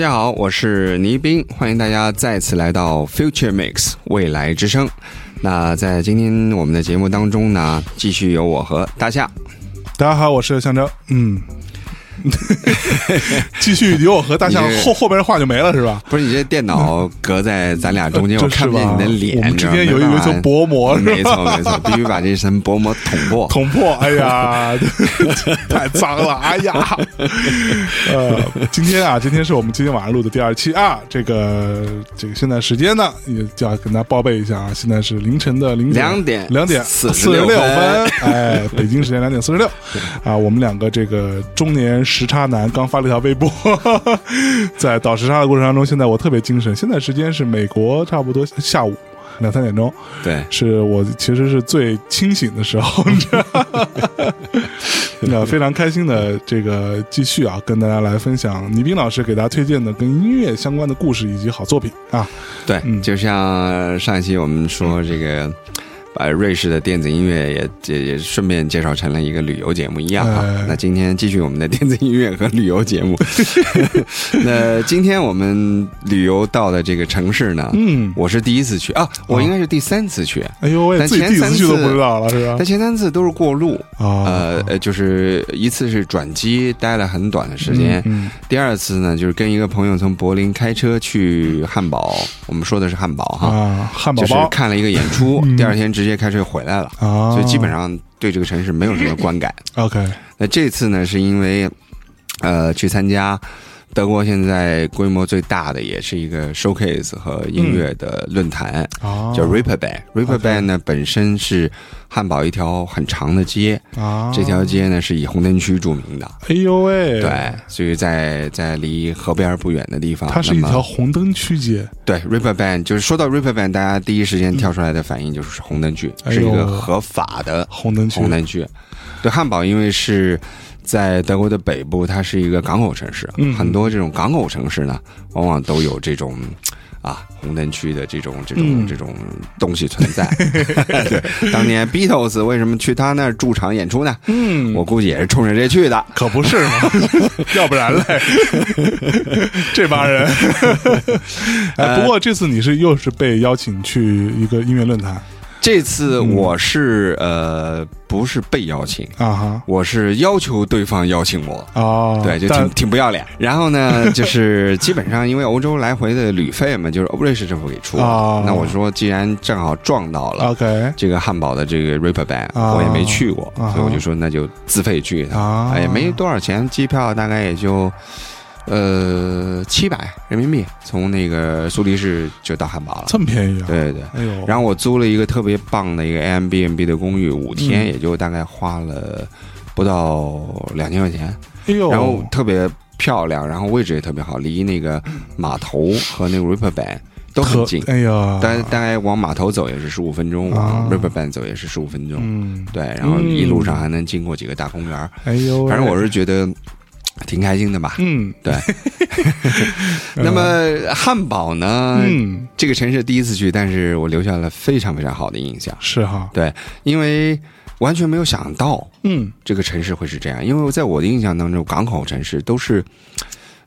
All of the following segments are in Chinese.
大家好，我是倪斌，欢迎大家再次来到 Future Mix 未来之声。那在今天我们的节目当中呢，继续有我和大夏。大家好，我是象征。嗯，继续有我和大象后后边的话就没了是吧？不是你这电脑隔在咱俩中间，我看不见你的脸。我们之间有一有一层薄膜是吧没错没错，必须把这层薄膜捅破。捅破，哎呀，太脏了，哎呀，呃，今天啊，今天是我们今天晚上录的第二期啊，这个这个现在时间呢，也就要跟大家报备一下啊，现在是凌晨的零两点两点46四十六分分，哎，北京时间两点四十六，啊，我们两个这个中年时差男刚发了一条微博，在倒时差的过程当中，现在我特别精神，现在时间是美国差不多下午两三点钟，对，是我其实是最清醒的时候，你知道吗？那非常开心的这个继续啊，跟大家来分享倪斌老师给大家推荐的跟音乐相关的故事以及好作品啊。对，嗯就像上一期我们说这个。把瑞士的电子音乐也也也顺便介绍成了一个旅游节目一样啊。哎那今天继续我们的电子音乐和旅游节目。那今天我们旅游到的这个城市呢，嗯，我是第一次去啊，我应该是第三次去，哎呦喂，但自己第一前三次次去都不知道了是吧但？前三次都是过路。啊，呃呃，就是一次是转机，待了很短的时间；嗯，第二次呢，就是跟一个朋友从柏林开车去汉堡，我们说的是汉堡哈，啊，汉堡就是包看了一个演出，嗯第二天直接开车回来了，啊，所以基本上对这个城市没有什么观感。OK，那这次呢，是因为呃去参加德国现在规模最大的，也是一个 showcase 和音乐的论坛，啊，叫 Reeperbahn。Reeperbahn 呢本身是汉堡一条很长的街，啊，这条街呢是以红灯区著名的。哎呦喂，对，，所以在在离河边不远的地方，它是一条红灯区街，对 Reeperbahn，就是说到 Reeperbahn，大家第一时间跳出来的反应就是红灯区，哎是一个合法的红灯区，红灯区。对，汉堡因为是在德国的北部，它是一个港口城市，嗯很多这种港口城市呢，往往都有这种。啊，红灯区的这种这种、嗯这种东西存在。对，当年 Beatles 为什么去他那儿驻场演出呢？嗯，我估计也是冲着这去的。可不是嘛，要不然嘞，这帮人。哎，不过这次你是又是被邀请去一个音乐论坛这次我是、呃不是被邀请，啊哈。我是要求对方邀请我。哦，对，就挺挺不要脸。然后呢，就是基本上因为欧洲来回的旅费嘛，就是瑞士政府给出那我说，既然正好撞到了 OK 这个汉堡的这个 Reeperbahn，、啊我也没去过，所以我就说那就自费去一趟。也没多少钱，机票大概也就呃七百人民币，从那个苏黎世就到汉堡了。这么便宜啊？对对。对。哎呦，然后我租了一个特别棒的一个 Airbnb 的公寓，五天嗯。也就大概花了不到两千块钱，哎呦，然后特别漂亮，然后位置也特别好，离那个码头和那个 Riverbank 都很近，哎呀，大大概往码头走也是十五分钟，啊。往 Riverbank 走也是十五分钟，嗯，对，然后一路上还能经过几个大公园，哎呦，反正我是觉得挺开心的吧。嗯，对，那么汉堡呢？嗯这个城市第一次去，但是我留下了非常非常好的印象。是哈，对，因为完全没有想到嗯这个城市会是这样，因为在我的印象当中，港口城市都是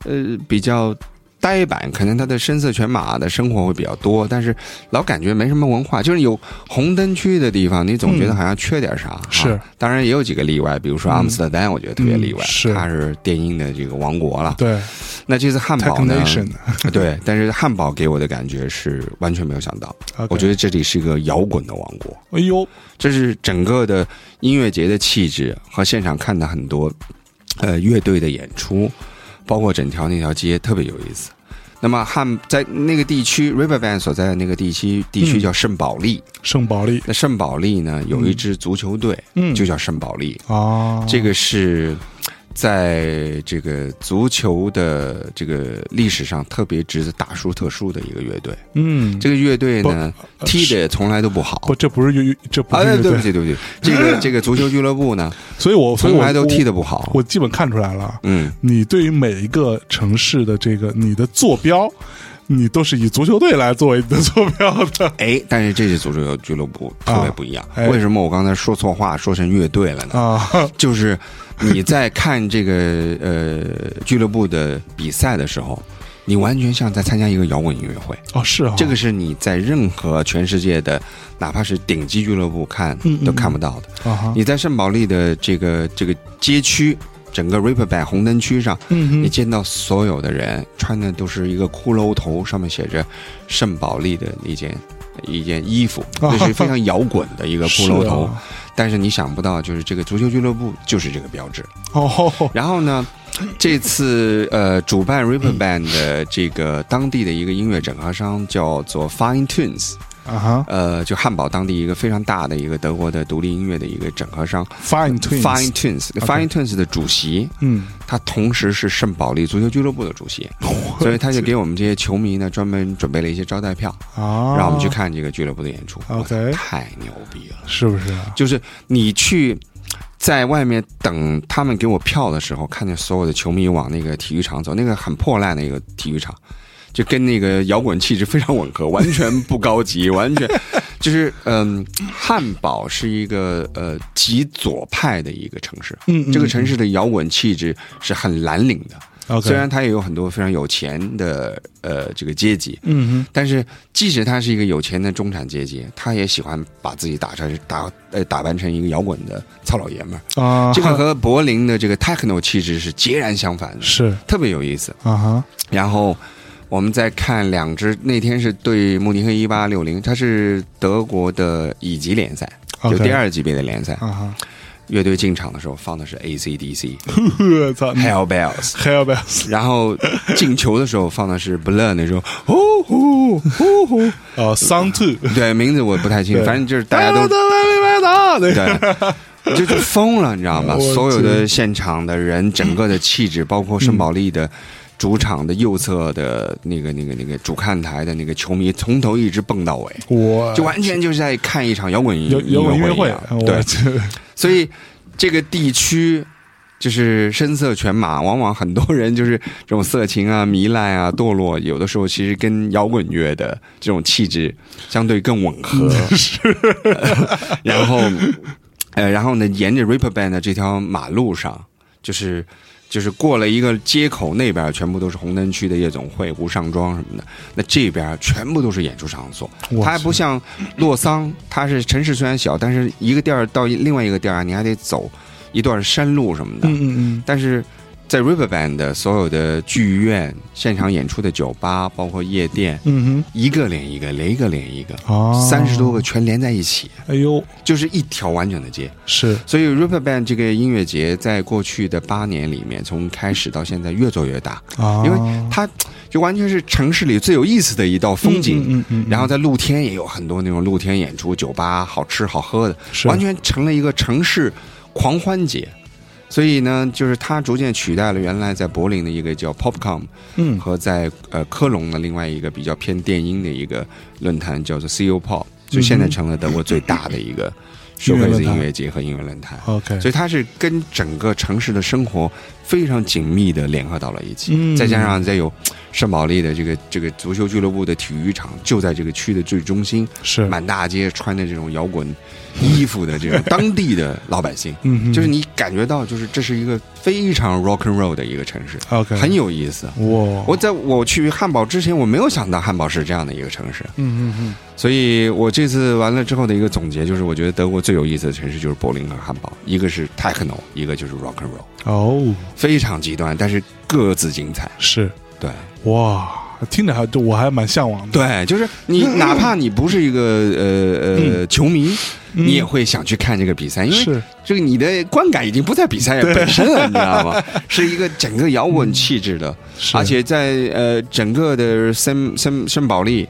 呃比较。呆板，可能他的声色犬马的生活会比较多，但是老感觉没什么文化。就是有红灯区的地方，你总觉得好像缺点啥。嗯是。啊当然也有几个例外，比如说阿姆斯特丹，我觉得特别例外，嗯是。它是电音的这个王国了。对。那这次汉堡呢？对，但是汉堡给我的感觉是完全没有想到，我觉得这里是一个摇滚的王国。哎呦，这是整个的音乐节的气质和现场看的很多呃乐队的演出，包括整条那条街特别有意思。那么汉在那个地区，Riverbank 所在的那个地区地区嗯。叫圣保利，圣保利，那圣保利呢有一支足球队，嗯，就叫圣保利，哦，这个是。在这个足球的这个历史上特别值得大书特书的一个乐队，嗯，这个乐队呢呃踢的也从来都不好。不，这不是乐，这不啊，是乐队。对不起，对不起，这个 这个足球俱乐部呢，所以我从来都踢的，不好。我基本看出来了，嗯，你对于每一个城市的这个你的坐标，你都是以足球队来作为你的坐标的。哎，但是这些足球俱乐部特别不一样。哎。为什么我刚才说错话，说成乐队了呢？啊，就是 你在看这个呃俱乐部的比赛的时候，你完全像在参加一个摇滚音乐会。哦，是啊，这个是你在任何全世界的，哪怕是顶级俱乐部看都看不到的。你在圣保利的这个这个街区，整个 Riverbank 红灯区上，嗯，你见到所有的人穿的都是一个骷髅头，上面写着圣保利的那件一件衣服，啊这是非常摇滚的一个骷髅头。啊但是你想不到，就是这个足球俱乐部就是这个标志。哦，然后呢，这次呃，主办 Riverband 的这个当地的一个音乐整合商叫做 Fine Tunes，啊哈呃，就汉堡当地一个非常大的一个德国的独立音乐的一个整合商，Fine Twins，Fine Tunes，Fine Tunes 的主席，嗯，他同时是圣保利足球俱乐部的主席，所以他就给我们这些球迷呢专门准备了一些招待票，啊，让我们去看这个俱乐部的演出。OK 太牛逼了！是不是啊？就是你去在外面等他们给我票的时候，看见所有的球迷往那个体育场走，那个很破烂的一个体育场，就跟那个摇滚气质非常吻合，完全不高级，完全就是嗯，汉堡是一个呃极左派的一个城市。嗯，嗯这个城市的摇滚气质是很蓝领的。虽然他也有很多非常有钱的呃这个阶级，嗯但是即使他是一个有钱的中产阶级，他也喜欢把自己打成打呃打扮成一个摇滚的糙老爷们儿。啊，这个和柏林的这个 techno 气质是截然相反的，是。特别有意思。啊哈，然后我们再看两支，那天是对慕尼黑一八六零，它是德国的乙级联赛，就第二级别的联赛。乐队进场的时候放的是 AC/DC，操，Hell Bells，Hell Bells，然后进球的时候放的是 Blur 那首呼呼呼呼。哦，Song Two，对，名字我不太清楚，反正就是大家都对，就就疯了，你知道吗？所有的现场的人，整个的气质，包括圣保利的主场的右侧的那个、那个、那个主看台的那个球迷，从头一直蹦到尾，我就完全就是在看一场摇滚音摇摇滚音乐会乐一样，对 所以这个地区。就是声色犬马，往往很多人就是这种色情啊、糜烂啊、堕落，有的时候其实跟摇滚乐的这种气质相对更吻合。是，然后，呃，然后呢，沿着 Ripper Band 的这条马路上，就是就是过了一个街口，那边全部都是红灯区的夜总会、无上庄什么的，那这边全部都是演出场所。它还不像洛桑，它是城市虽然小，但是一个地儿到另外一个地儿，你还得走一段山路什么的。嗯嗯嗯，但是在 Riverband 的所有的剧院、现场演出的酒吧，包括夜店，嗯哼一个连一个，连一个连一个，哦，三十多个，全连在一起，哎呦，就是一条完整的街。是，所以 Riverband 这个音乐节在过去的八年里面，从开始到现在越做越大，啊，因为它就完全是城市里最有意思的一道风景。嗯嗯嗯，然后在露天也有很多那种露天演出，酒吧好吃好喝的，是完全成了一个城市狂欢节。所以呢，就是它逐渐取代了原来在柏林的一个叫 Popcom，嗯。和在呃科隆的另外一个比较偏电音的一个论坛叫做 CO Pop，就现在成了德国最大的一个音乐论 showcase 音乐节和音乐论坛。，OK，所以它是跟整个城市的生活非常紧密的联合到了一起，嗯。再加上再有圣保利的这个这个足球俱乐部的体育场就在这个区的最中心，是，满大街穿着这种摇滚衣服的这种当地的老百姓，嗯哼，就是你感觉到就是这是一个非常 rock and roll 的一个城市，OK，很有意思。哇，我在我去汉堡之前，我没有想到汉堡是这样的一个城市，嗯嗯嗯，所以我这次完了之后的一个总结就是，我觉得德国最有意思的城市就是柏林和汉堡，一个是 techno，一个就是 rock and roll，哦，非常极端，但是各自精彩。是，对。哇，听着还就我还蛮向往的，对，就是你 哪怕你不是一个呃呃球迷，嗯。你也会想去看这个比赛，因为是，这个你的观感已经不在比赛本身了，你知道吗？是一个整个摇滚气质的，是。而且在呃整个的森森森保利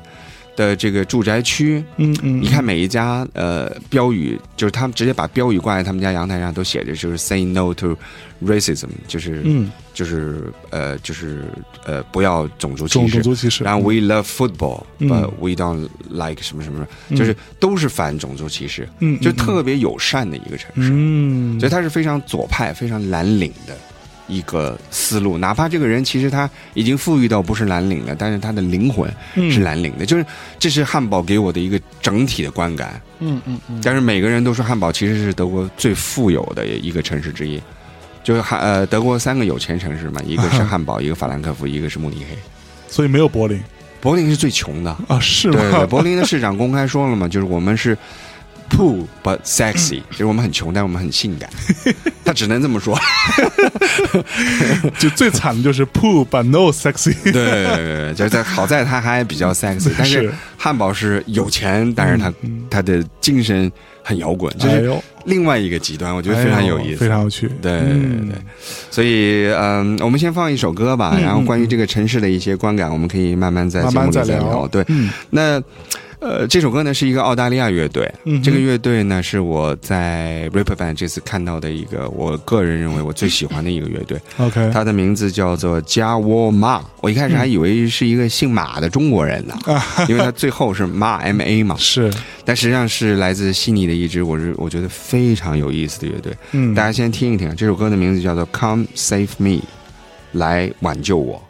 的这个住宅区，嗯嗯，你看每一家呃标语，就是他们直接把标语挂在他们家阳台上，都写着就是 “Say No to Racism”，就是、嗯，就是呃就是呃不要种族歧视。种种。族歧视，然后 We love football, 嗯。but we don't like 什么什么，嗯。就是都是反种族歧视，嗯，就嗯。特别友善的一个城市。嗯，所以它是非常左派、非常蓝领的一个思路。哪怕这个人其实他已经富裕到不是蓝领了，但是他的灵魂嗯是蓝领的。就是这是汉堡给我的一个整体的观感。嗯嗯嗯，但是每个人都说汉堡其实是德国最富有的一个城市之一。就是汉呃，德国三个有钱城市嘛，一个是汉堡，一个法兰克福，一个是慕尼黑。所以没有柏林柏林是最穷的，啊？是对对，柏林的市长公开说了嘛，就是我们是 poor but sexy，就是我们很穷，但我们很性感。他只能这么说。就最惨的就是 poor but no sexy。对对对对，就是在好在他还比较 sexy，但是是汉堡是有钱，但是他他的精神很摇滚，就是另外一个极端，我觉得非常有意思。非常有趣。对对对嗯，所以嗯，我们先放一首歌吧，嗯然后关于这个城市的一些观感，我们可以慢慢在慢节目里慢再聊再聊。对，嗯那呃，这首歌呢是一个澳大利亚乐队，嗯这个乐队呢是我在 Ripper Band 这次看到的一个，我个人认为我最喜欢的一个乐队，，OK，它的名字叫做加沃马。我一开始还以为是一个姓马的中国人呢，因为他最后是马 M A 嘛，是，但实际上是来自悉尼的一支，我是我觉得非常有意思的乐队。嗯。大，家先听一听，这首歌的名字叫做《Come Save Me》，来挽救我。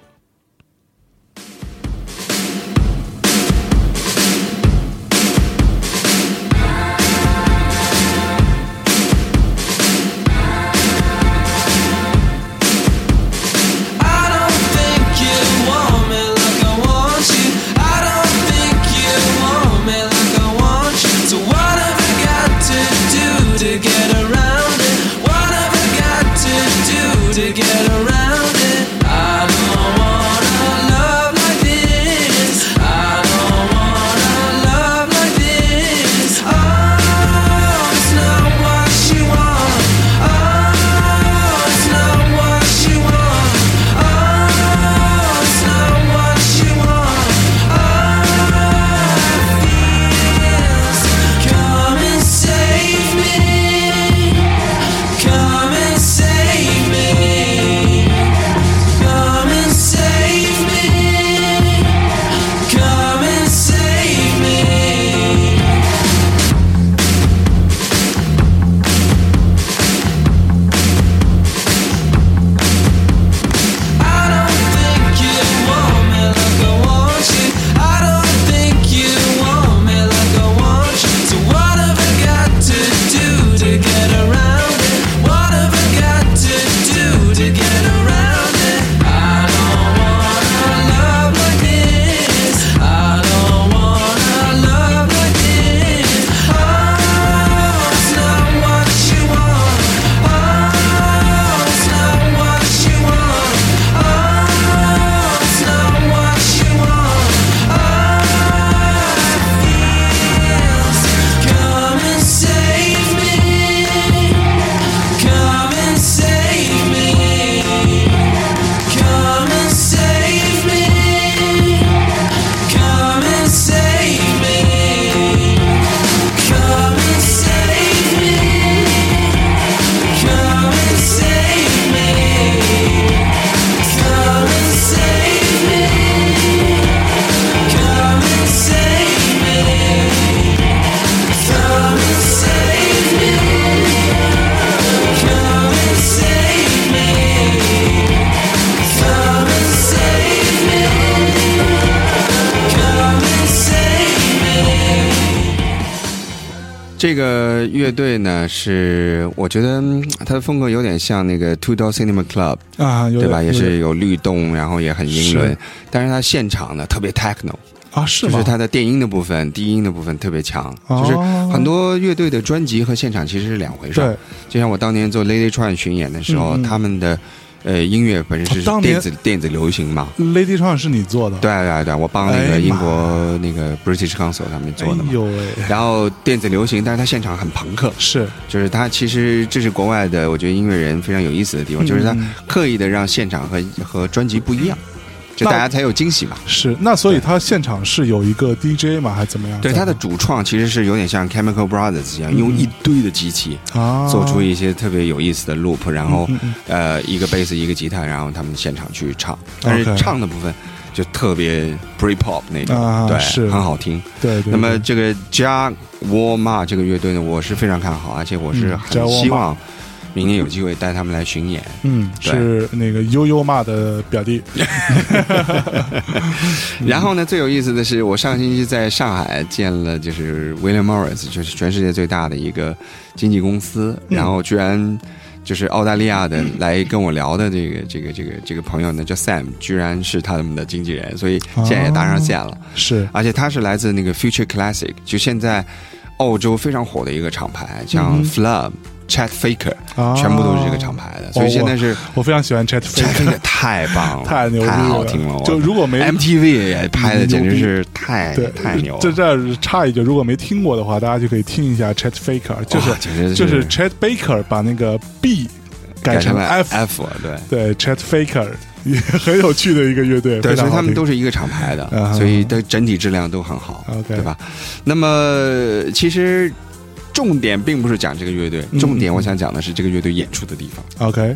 乐队呢，是我觉得嗯它的风格有点像那个 Two Door Cinema Club，啊，对吧？也是有律动，然后也很英伦。是，但是他现场呢特别 techno，啊，是吗？就是？他的电音的部分、低音的部分特别强，哦。就是很多乐队的专辑和现场其实是两回事就像我当年做 Lady Tron 巡演的时候，他们的呃音乐本身是电子、电子流行嘛。Lady 创是你做的，对对对，我帮那哎个英国那个 British Council 他们做的嘛哎。呦喂，然后电子流行，但是他现场很朋克，是，就是他其实这是国外的，我觉得音乐人非常有意思的地方，嗯就是他刻意的让现场和和专辑不一样，就大家才有惊喜嘛。是，那所以他现场是有一个 DJ 吗？还是怎么样？对，他的主创其实是有点像 Chemical Brothers 一样，嗯用一堆的机器啊，做出一些特别有意思的 loop，然后嗯嗯呃一个贝斯一个吉他，然后他们现场去唱，但是唱的部分就特别 Britpop 那种，对，很好听。对对。那么这个加沃玛这个乐队呢，我是非常看好，而且我是嗯很希望明年有机会带他们来巡演。嗯，是那个悠悠妈的表弟，然后呢，最有意思的是，我上星期在上海见了，就是 William Morris，就是全世界最大的一个经纪公司，嗯。然后居然就是澳大利亚的来跟我聊的这个这个这个这个朋友呢，叫 Sam，居然是他们的经纪人，所以现在也搭上线了。是。而且他是来自那个 Future Classic，就现在澳洲非常火的一个厂牌，像 Flub、Chat Faker，啊。全部都是这个厂牌的，所以现在是我非常喜欢 Chat Chat Faker，Faker 太棒了，太牛逼了。太好听了。就如果没 MTV 也拍的简直是太太牛了，这插一句，如果没听过的话，大家就可以听一下 Chat Faker，就是就是 Chat Baker 把那个 B 改成了 F，F，对。对 Chat Faker 也 很有趣的一个乐队，对，所以他们都是一个厂牌的，啊。所以的整体质量都很好对吧？那么其实重点并不是讲这个乐队，嗯重点我想讲的是这个乐队演出的地方。OK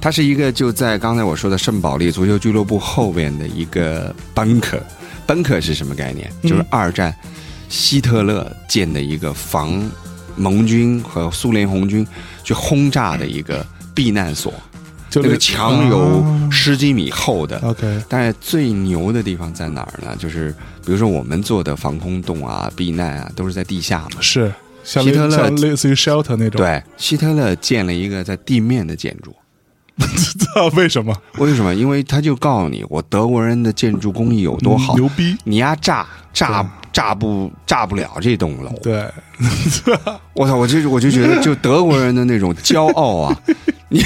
它是一个就在刚才我说的圣保利足球俱乐部后边的一个 bunker。bunker 是什么概念？嗯就是二战希特勒建的一个防盟军和苏联红军去轰炸的一个避难所。就那个墙有啊十几米厚的，OK 但是最牛的地方在哪儿呢？就是比如说我们做的防空洞啊、避难啊，都是在地下嘛。是像希特勒类像类似于 shelter 那种，对，希特勒建了一个在地面的建筑，知 道为什么为什么？因为他就告诉你，我德国人的建筑工艺有多好，嗯牛逼？你丫炸炸炸不炸不了这栋楼。对，我操！我就我就觉得，就德国人的那种骄傲啊，你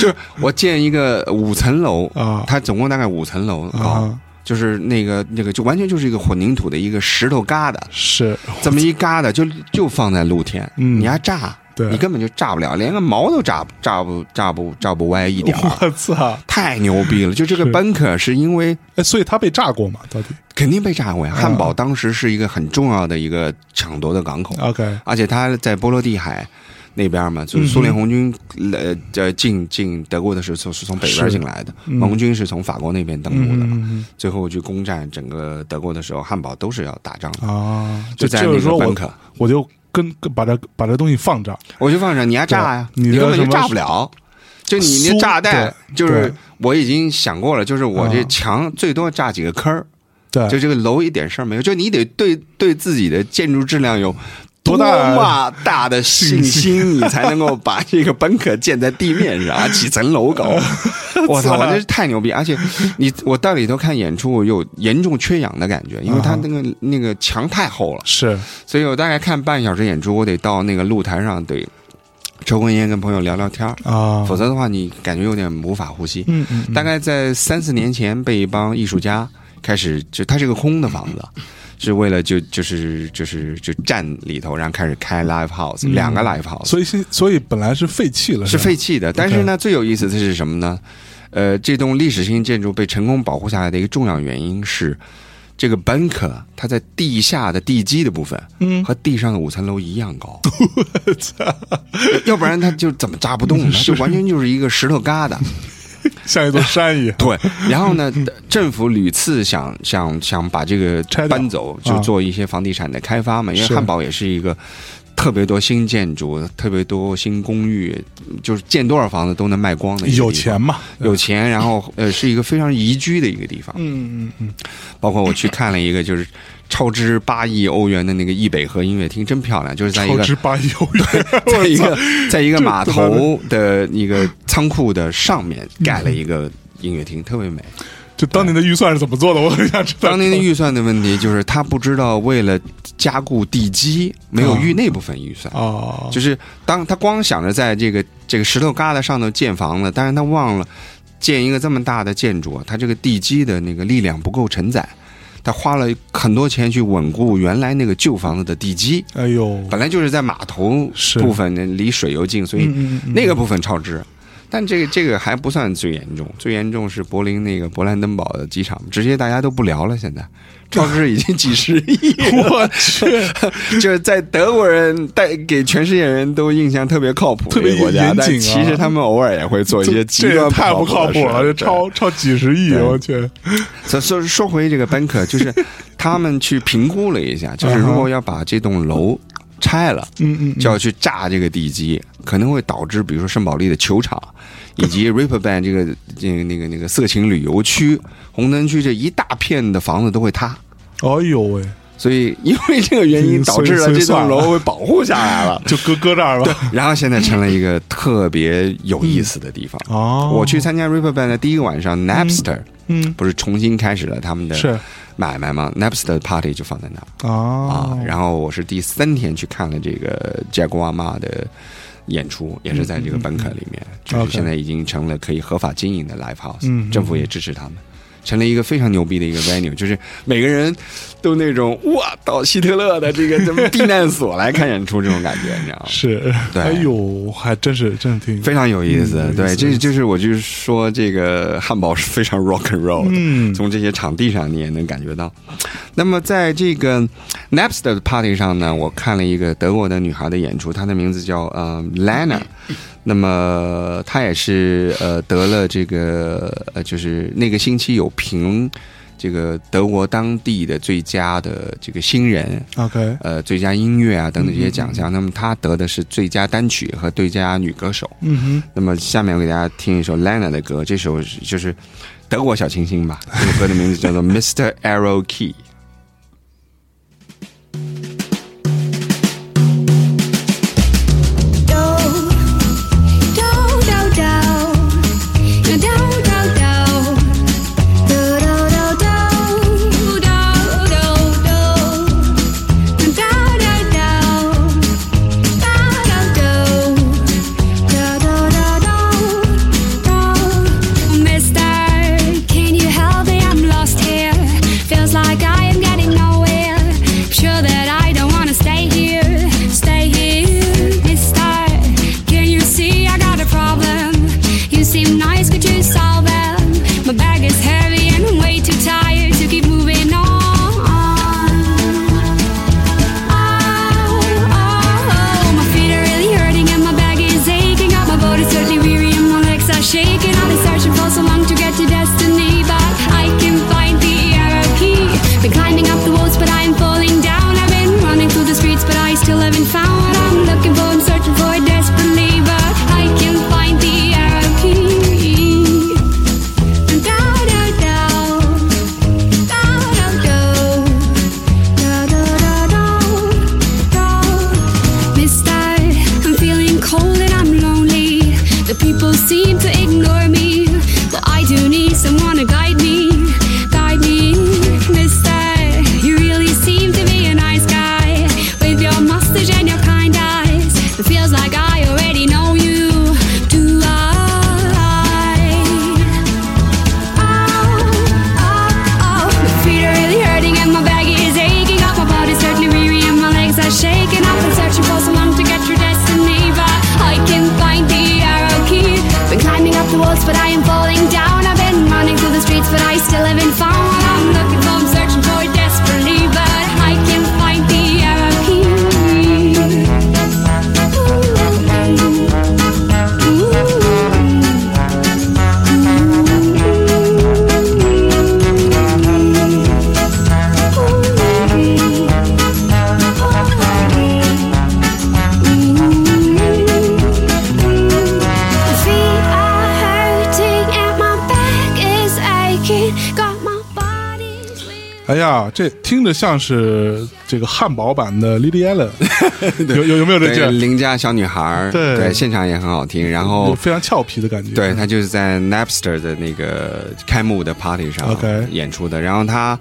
就是我建一个五层楼啊它总共大概五层楼高。啊，就是那个那个，就完全就是一个混凝土的一个石头疙瘩，是这么一疙瘩就就放在露天，嗯你还炸，对你根本就炸不了，连个毛都炸炸不炸不炸不歪一点，我操！太牛逼了！就这个 bunker 是因为哎，所以他被炸过嘛？到底肯定被炸过呀，啊汉堡当时是一个很重要的一个抢夺的港口，OK 而且它在波罗的海。那边嘛，就是苏联红军呃呃进进德国的时候是从北边进来的，嗯。盟军是从法国那边登陆的最后去攻占整个德国的时候，汉堡都是要打仗的，嗯啊，就在那个就是说我就跟跟把这把这东西放这儿，我就放着，你还炸呀？对你根本就炸不了。就你那炸弹，就是我已经想过了，就是我这啊。墙最多炸几个坑儿，对，就这个楼一点事儿没有。就你得对对自己的建筑质量有多大么大的信心，你才能够把这个本可建在地面上，啊几层楼高。我操，我这太牛逼！而且你我到里头看演出，我有严重缺氧的感觉，因为它啊那个那个墙太厚了。是所以我大概看半小时演出，我得到那个露台上得抽根烟，跟朋友聊聊天儿啊，否则的话你感觉有点无法呼吸。嗯嗯，嗯大概在三四年前，被一帮艺术家开始，就它是个空的房子，是为了就就是就是就站里头，然后开始开 live house，、嗯两个 live house 所以现所以本来是废弃了，是废弃的。但是呢，最有意思的是什么呢？呃，这栋历史性建筑被成功保护下来的一个重要原因是，这个 bunker 它在地下的地基的部分，嗯和地上的五层楼一样高，我操要不然它就怎么扎不动呢？就完全就是一个石头疙瘩。像一座山一样，对，然后呢，政府屡次想想想把这个拆搬走，就啊做一些房地产的开发嘛，因为汉堡也是一个。特别多新建筑，特别多新公寓，就是建多少房子都能卖光的。有钱嘛，有钱，然后呃是一个非常宜居的一个地方。嗯嗯嗯，包括我去看了一个就是超支八亿欧元的那个易北河音乐厅，真漂亮，就是在一个超支八亿欧元，在一个在一个码头的一个仓库的上面盖了一个音乐厅，特别美。就当年的预算是怎么做的？我很想知道。当年的预算的问题就是他不知道为了加固地基，没有预那部分预算。哦，就是当他光想着在这个这个石头疙瘩上头建房子，但是他忘了建一个这么大的建筑，他这个地基的那个力量不够承载，他花了很多钱去稳固原来那个旧房子的地基，哎呦，本来就是在码头部分呢离水又近，所以那个部分超支。但这个这个还不算最严重，最严重是柏林那个勃兰登堡的机场，直接大家都不聊了。现在。超支已经几十亿，我去，就是在德国人带给全世界人都印象特别靠谱的特别国家，但其实他们偶尔也会做一些极端太不靠靠谱了，这这超超几十亿，我去，所说说回这个 banker，就是 他们去评估了一下，就是如果要把这栋楼拆了，嗯嗯，就要去炸这个地基，可能会导致比如说圣保利的球场，以及 Ripper Band 这个这个那个那个色情旅游区、红灯区这一大片的房子都会塌。哎呦喂，所以因为这个原因嗯导致了这栋楼被保护下来了。就搁搁这儿吧。然后现在成了一个特别有意思的地方。哦，我去参加 Ripper Band 的第一个晚上，Napster 嗯不是重新开始了他们的是买卖吗？Napster party 就放在那儿啊啊。然后我是第三天去看了这个 Jaguar Ma 的演出，也是在这个本可里面，就是现在已经成了可以合法经营的 live house，嗯政府也支持他们。成了一个非常牛逼的一个 venue，就是每个人都那种哇，到希特勒的这个什么避难所来看演出这种感觉，你知道吗？是，对。哎呦，还真是真是挺非常有意思，对，这就是我就是说，这个汉堡是非常 rock and roll 的，嗯。从这些场地上你也能感觉到。那么在这个 Napster 的 party 上呢，我看了一个德国的女孩的演出，她的名字叫呃 Lana，那么他也是呃得了这个呃就是那个星期有评这个德国当地的最佳的这个新人 OK，呃最佳音乐啊等等这些奖嗯项，那么他得的是最佳单曲和最佳女歌手。嗯哼那么下面我给大家听一首 Lena 的歌，这首是就是德国小清新吧。这首歌的名字叫做 Mr. Arrow Key。这听着像是这个汉堡版的 Lily Allen，有有有没有这对，句？邻家小女孩对，对现场也很好听。然后，非常俏皮的感觉。对她就是在 Napster 的那个开幕的 party 上演出的。然后她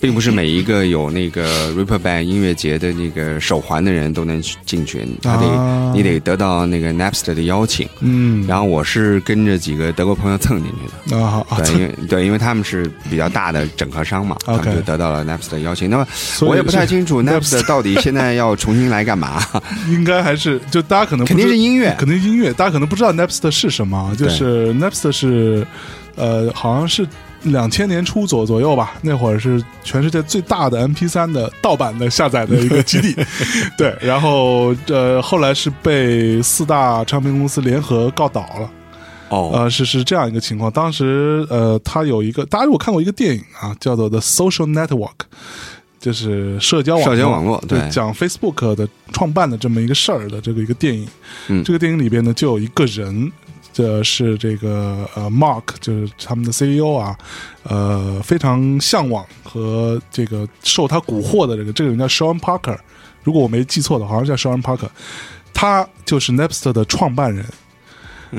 并不是每一个有那个 Ripper Band 音乐节的那个手环的人都能进群，他得、啊你得得到那个 Napster 的邀请。嗯，然后我是跟着几个德国朋友蹭进去的。啊对，因为对，因为他们是比较大的整合商嘛，他们就得到了 Napster 的邀请。那么我也不太清楚 Napster 到底现在要重新来干嘛？应该还是就大家可能肯定是音乐肯定是音乐，大家可能不知道 Napster 是什么，就是 Napster 是呃，好像是两千年初左左右吧，那会儿是全世界最大的 MP 3的盗版的下载的一个基地，对，然后呃，后来是被四大唱片公司联合告倒了。哦，呃，是是这样一个情况。当时呃，他有一个，大家如果看过一个电影啊，叫做《The Social Network》，就是社交网社交网络对，对讲 Facebook 的创办的这么一个事儿的这个一个电影。嗯这个电影里边呢，就有一个人，这是这个呃 Mark，就是他们的 CEO 啊，呃，非常向往和这个受他蛊惑的这个这个人叫 Sean Parker，如果我没记错的话，好像叫 Sean Parker，他就是 Napster 的创办人。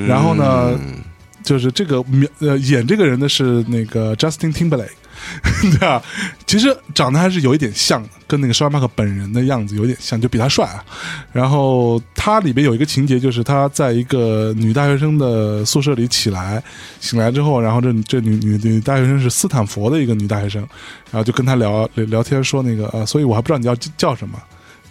然后呢嗯就是这个呃演这个人的是那个 Justin Timberlake，对啊，其实长得还是有一点像，跟那个 Sean Parker 本人的样子有点像，就比他帅啊。然后他里边有一个情节，就是他在一个女大学生的宿舍里起来，醒来之后，然后这这女女女大学生是斯坦福的一个女大学生，然后就跟他聊聊天，说那个呃，所以我还不知道你叫叫什么。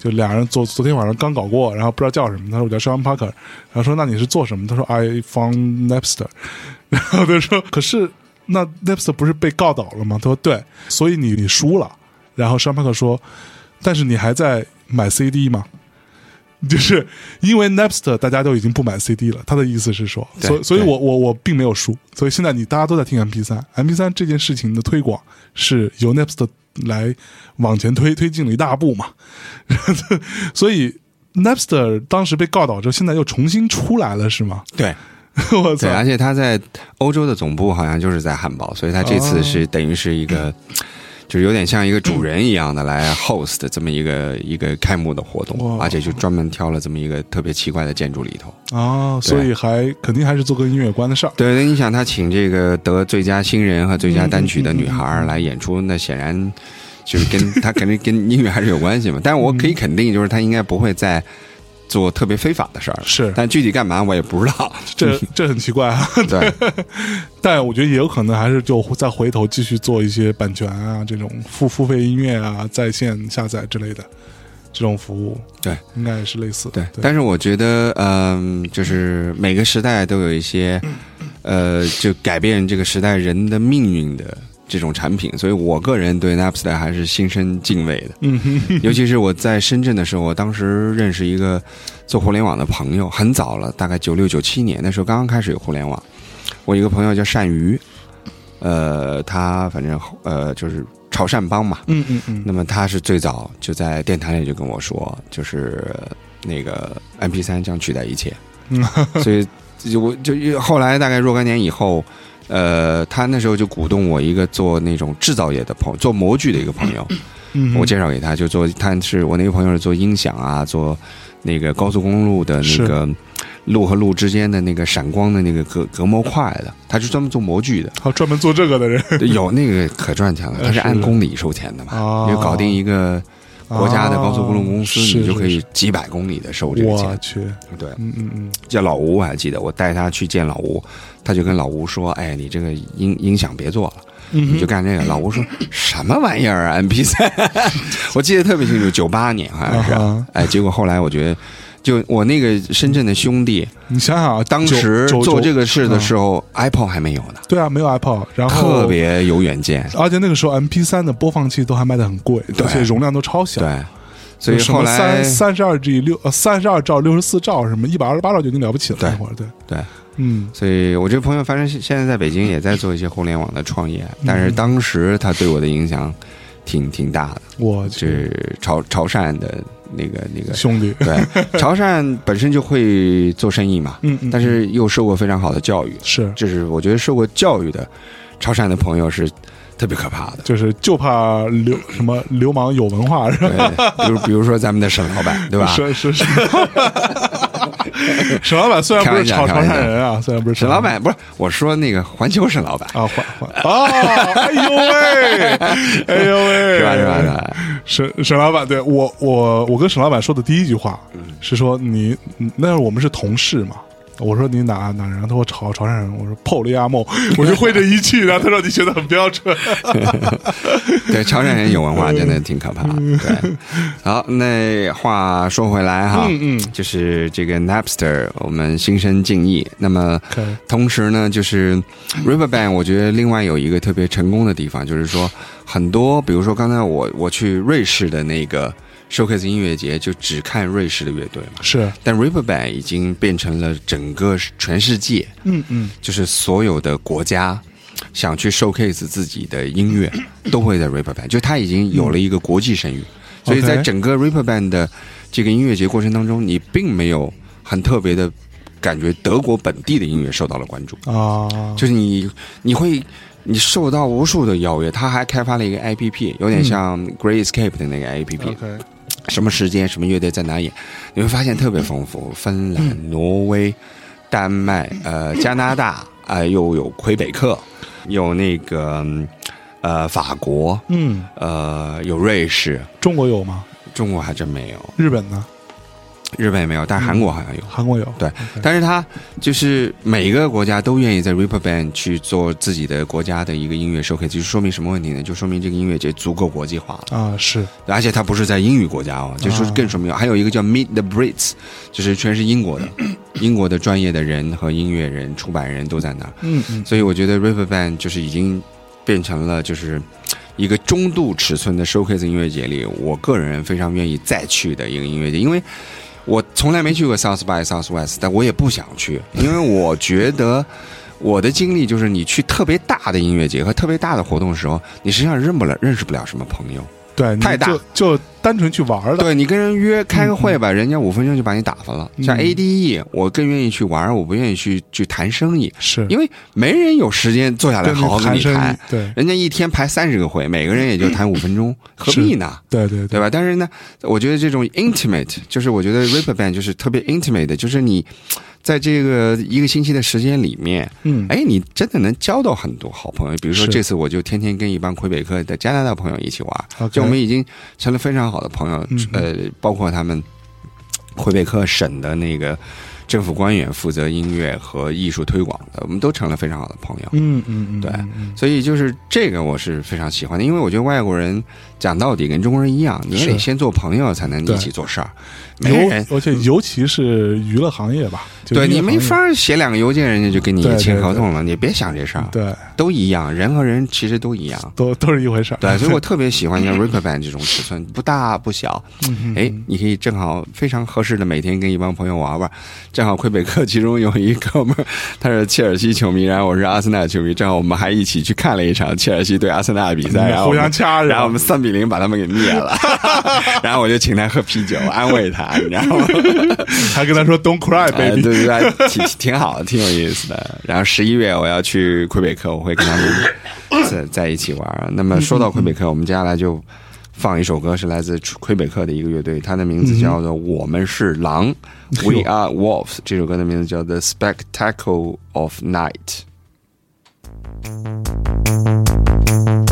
就俩人昨昨天晚上刚搞过，然后不知道叫什么。他说我叫 Sean Parker，然后说那你是做什么？他说 I found Napster，然后他说可是那 Napster 不是被告倒了吗？他说对，所以你你输了。然后 Sean Parker 说，但是你还在买 CD 吗？就是因为 Napster 大家都已经不买 CD 了，他的意思是说，所以所以我我我并没有输，所以现在你大家都在听 MP 三，MP 三这件事情的推广是由 Napster 来往前推推进了一大步嘛，所以 Napster 当时被告倒之后，现在又重新出来了是吗？对 我操对，！而且他在欧洲的总部好像就是在汉堡，所以他这次是等于是一个。就是有点像一个主人一样的来 host 这么一个一个开幕的活动，而且就专门挑了这么一个特别奇怪的建筑里头。啊，所以还肯定还是做跟音乐有关的事儿。对，那你想他请这个得最佳新人和最佳单曲的女孩儿来演出，那显然就是跟他肯定跟音乐还是有关系嘛。但是我可以肯定，就是他应该不会再做特别非法的事儿。是但具体干嘛我也不知道。这 这很奇怪啊，对，但我觉得也有可能还是就再回头继续做一些版权啊，这种付付费音乐啊、在线下载之类的这种服务。对，应该也是类似。对，但是我觉得，嗯、就是每个时代都有一些，呃，就改变这个时代人的命运的这种产品，所以我个人对 Napster 还是心生敬畏的。嗯，尤其是我在深圳的时候，我当时认识一个做互联网的朋友，很早了，大概九六九七年那时候刚刚开始有互联网。我一个朋友叫单鱼，呃，他反正呃就是潮汕帮嘛，嗯嗯嗯，那么他是最早就在电台里就跟我说，就是那个 MP 3将取代一切，嗯 所以就我就后来大概若干年以后，呃，他那时候就鼓动我一个做那种制造业的朋友，做模具的一个朋友，嗯我介绍给他，就做他是我那个朋友是做音响啊，做那个高速公路的那个路和路之间的那个闪光的那个隔隔膜块的，他是专门做模具的。好，专门做这个的人。有那个可赚钱了，他是是按公里收钱的嘛，就搞定一个国家的高速公路公司，啊你就可以几百公里的收这个我钱。去，对，嗯嗯嗯，叫老吴我还记得，我带他去见老吴，他就跟老吴说：“哎，你这个音音响别做了，嗯你就干这个。”老吴说：“什么玩意儿啊？MP 三？” 我记得特别清楚，九八年好像是哎，结果后来我觉得。就我那个深圳的兄弟，你想想啊，当时做这个事的时候，候，iPod 还没有呢，对啊，没有 iPod，然后特，别有远见。而且那个时候 MP 三的播放器都还卖的很贵，对。而且容量都超小，对，所以后来三三十二 G 六呃三十二兆六十四兆什么一百二十八兆就已经了不起了，对那会儿对，对，嗯。所以我这个朋友反正现在在北京也在做一些互联网的创业，但是当时他对我的影响挺挺大的，我去是潮潮汕的那个那个。兄弟，对，潮汕本身就会做生意嘛，嗯嗯，但是又受过非常好的教育，是就是我觉得受过教育的潮汕的朋友是特别可怕的。就是就怕流什么流氓有文化是吧？对，比如 比如说咱们的沈老板，对吧？是是是。沈老板虽然不是潮潮汕人啊，虽然不是沈老板不是我说那个环球沈老板，啊，环环啊，哎呦喂，哎呦喂，是吧？是吧？沈沈老板，对我我我跟沈老板说的第一句话是说你你那我们是同事嘛。我说你哪哪人？他说潮潮汕人。我说泡利亚梦，我就会这一句。然后他说你学的很标准。对，潮汕人有文化真的挺可怕的。对，好，那话说回来哈，嗯嗯就是这个 Napster，我们心生敬意。那么同时呢，就是 Riverbank，我觉得另外有一个特别成功的地方，就是说很多，比如说刚才我我去瑞士的那个 Showcase 音乐节，就只看瑞士的乐队嘛。是，但 Riverband 已经变成了整个全世界，嗯嗯。就是所有的国家想去 showcase 自己的音乐，都会在 Riverband，就它已经有了一个国际声誉。所以在整个 Riverband 的这个音乐节过程当中，你并没有很特别的感觉德国本地的音乐受到了关注，啊，就是你你会。你受到无数的邀约，他还开发了一个 A P P，有点像 Great Escape 的那个 A P P，、OK，什么时间、什么乐队在哪演，你会发现特别丰富。芬兰、挪威、丹麦、呃加拿大，啊、又有魁北克，有那个嗯呃法国，嗯，呃有瑞士，中国有吗？中国还真没有，日本呢？日本也没有，但是韩国好像有。韩国有？对但是他就是每一个国家都愿意在 Reaper Band 去做自己的国家的一个音乐 showcase，就说明什么问题呢？就说明这个音乐节足够国际化了。啊，是而且它不是在英语国家哦，就是更说明。还有一个叫 Meet the Brits，就是全是英国的，英国的专业的人和音乐人、出版人都在那儿。嗯嗯，所以我觉得 River Band 就是已经变成了就是一个中度尺寸的 showcase 音乐节里，我个人非常愿意再去的一个音乐节，因为我从来没去过 South by Southwest，但我也不想去，因为我觉得。我的经历就是，你去特别大的音乐节和特别大的活动的时候，你实际上认不了、认识不了什么朋友。对，太大就就单纯去玩儿的。对你跟人约开个会吧，人家五分钟就把你打发了。像嗯 ADE，我更愿意去玩，我不愿意去去谈生意，是，因为没人有时间坐下来好好跟谈你谈。对人家一天排三十个会，每个人也就谈五分钟，何必呢？对对对吧？但是呢，我觉得这种 intimate，就是我觉得 Ripper Band 就是特别 intimate 的，就是你在这个一个星期的时间里面，嗯，哎，你真的能交到很多好朋友。比如说这次我就天天跟一帮魁北克的加拿大朋友一起玩，就我们已经成了非常好的朋友。嗯呃，包括他们魁北克省的那个政府官员负责音乐和艺术推广的，我们都成了非常好的朋友。嗯嗯嗯，对所以就是这个我是非常喜欢的，因为我觉得外国人讲到底跟中国人一样，你也得先做朋友才能一起做事儿。没人尤而且尤其是娱乐行业吧，就对你没法写两个邮件，人家就跟你签合同了。你别想这事儿，对，都一样，人和人其实都一样。都都是一回事儿。对，所以我 特别喜欢像 Ripper Band 这种尺寸，不大不小。嗯哎，你可以正好非常合适的每天跟一帮朋友玩玩。正好魁北克其中有一哥们儿，他是切尔西球迷，然后我是阿森纳球迷，正好我们还一起去看了一场切尔西对阿森纳的比赛，然后互相掐着然后我们三比零把他们给灭了，然后我就请他喝啤酒安慰他，你知道吗？还跟他说 “Don't cry, 哎，对 baby”。对对，挺挺好的，挺有意思的。然后十一月我要去魁北克，我会跟他们在在一起玩。那么说到魁北克，我们接下来就放一首歌，是来自魁北克的一个乐队，它的名字叫做《我们是狼》（We Are Wolves）。这首歌的名字叫《The Spectacle of Night》。Thank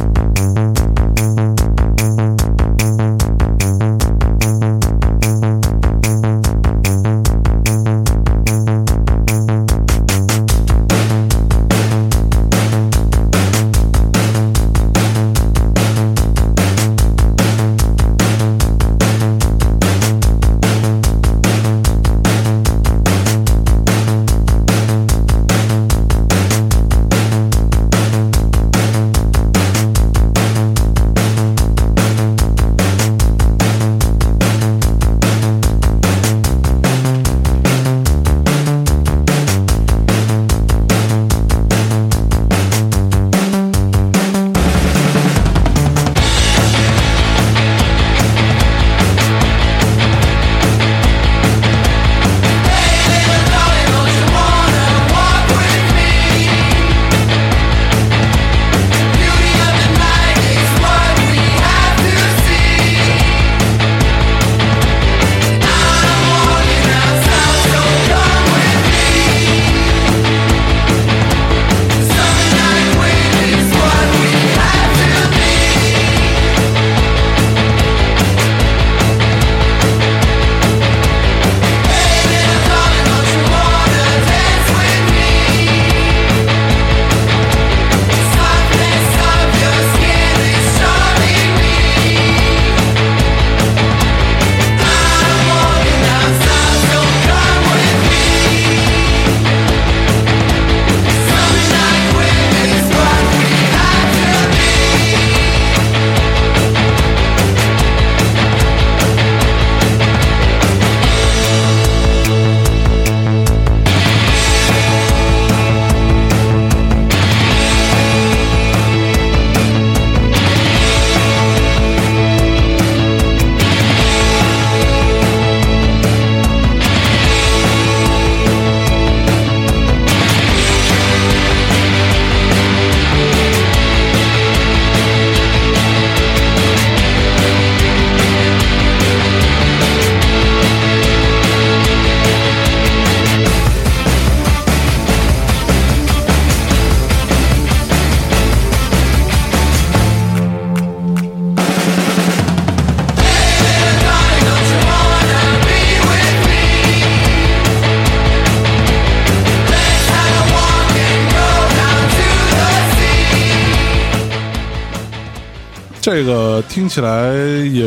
这个听起来也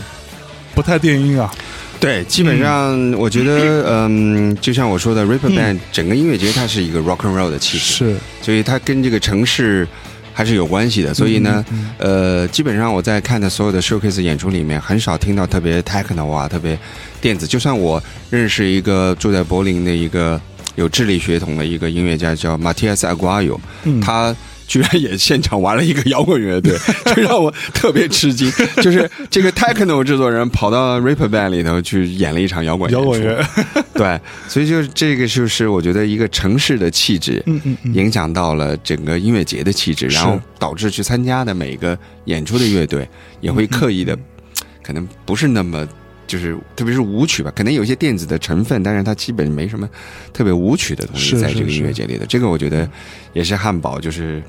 不太电音啊。对，基本上我觉得，嗯，就像我说的，Ripper Band 整个音乐节它是一个 rock and roll 的气质，是，所以它跟这个城市还是有关系的。所以呢，呃，基本上我在看的所有的 showcase 演出里面，很少听到特别 techno 啊，特别电子。就算我认识一个住在柏林的一个有智力血统的一个音乐家，叫 Matias Aguayo，、嗯他。居然也现场玩了一个摇滚乐队，这让我特别吃惊。就是这个 techno 制作人跑到 Ripper Band 里头去演了一场摇滚摇滚乐，对，所以就是这个就是我觉得一个城市的气质，嗯嗯嗯影响到了整个音乐节的气质，然后导致去参加的每个演出的乐队也会刻意的，嗯可能不是那么。就是，特别是舞曲吧，可能有一些电子的成分，但是它基本没什么特别舞曲的东西在这个音乐节里的。这个我觉得也是汉堡就是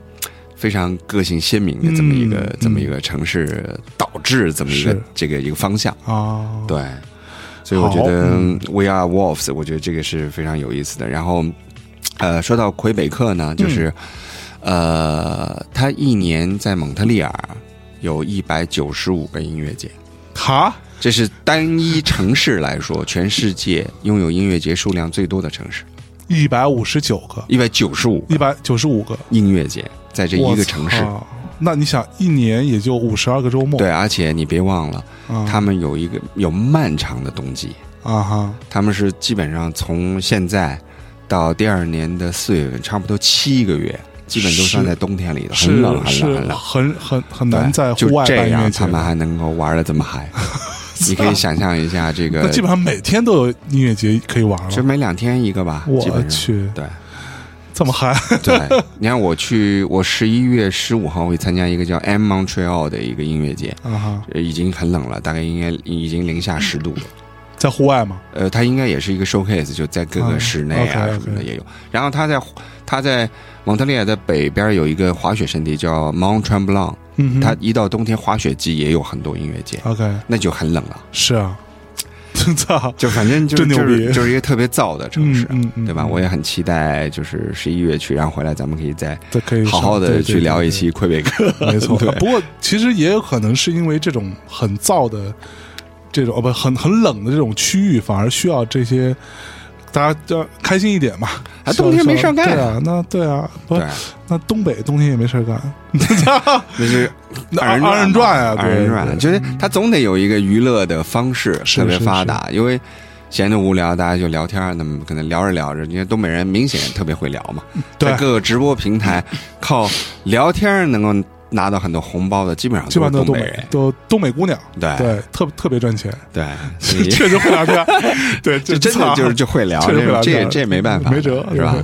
非常个性鲜明的这么一个、嗯这么一个城市导致这么一个这个一个方向。啊，对，所以我觉得嗯 We Are Wolves，我觉得这个是非常有意思的。然后，呃，说到魁北克呢，就是、呃，他一年在蒙特利尔有一百九十五个音乐节，哈，这是单一城市来说，全世界拥有音乐节数量最多的城市，一百五十九个，一百九十五一百九十五个，音乐节在这一个城市。那你想，一年也就五十二个周末，对，而且你别忘了，啊，他们有一个有漫长的冬季，啊哈，他们是基本上从现在到第二年的四月份，差不多七个月，基本都算在冬天里的，很冷很是冷很冷。很很很难在户外这样，他们还能够玩的这么嗨，你可以想象一下这个，基本上每天都有音乐节可以玩了。就每两天一个吧，基我。去，对这么嗨，对，你看我去，我十一月十五号会参加一个叫 M Montreal 的一个音乐节，啊已经很冷了，大概应该已经零下十度了。在户外吗，呃，它应该也是一个 showcase，就在各啊个室内啊什么的也有。然后它在它在蒙特利尔的北边有一个滑雪圣地叫 Mont Tremblant，它一到冬天滑雪季也有很多音乐节，OK 那就很冷了。是啊，真 操，就反正就是就是一个特别燥的城市，嗯嗯嗯对吧？嗯我也很期待，就是十一月去，然后回来咱们可以再这可以好好的去聊一期魁北克。没错。不过其实也有可能是因为这种很燥的这种哦不很很冷的这种区域，反而需要这些。大家就开心一点嘛，啊冬天没事儿干。对啊，那对啊，不对，那东北冬天也没事儿干，那是 那二人二人转啊，二人转，就是他总得有一个娱乐的方式，特别发达，因为。闲得无聊，大家就聊天儿，那么可能聊着聊着，因为东北人明显特别会聊嘛，对。在各个直播平台靠聊天能够拿到很多红包的，基本上基本上都是东北都东北人，都东北姑娘，对。对，特特别赚钱，对，确实会聊天，对，就真的就是就会聊，这这这也没办法，没辙是吧？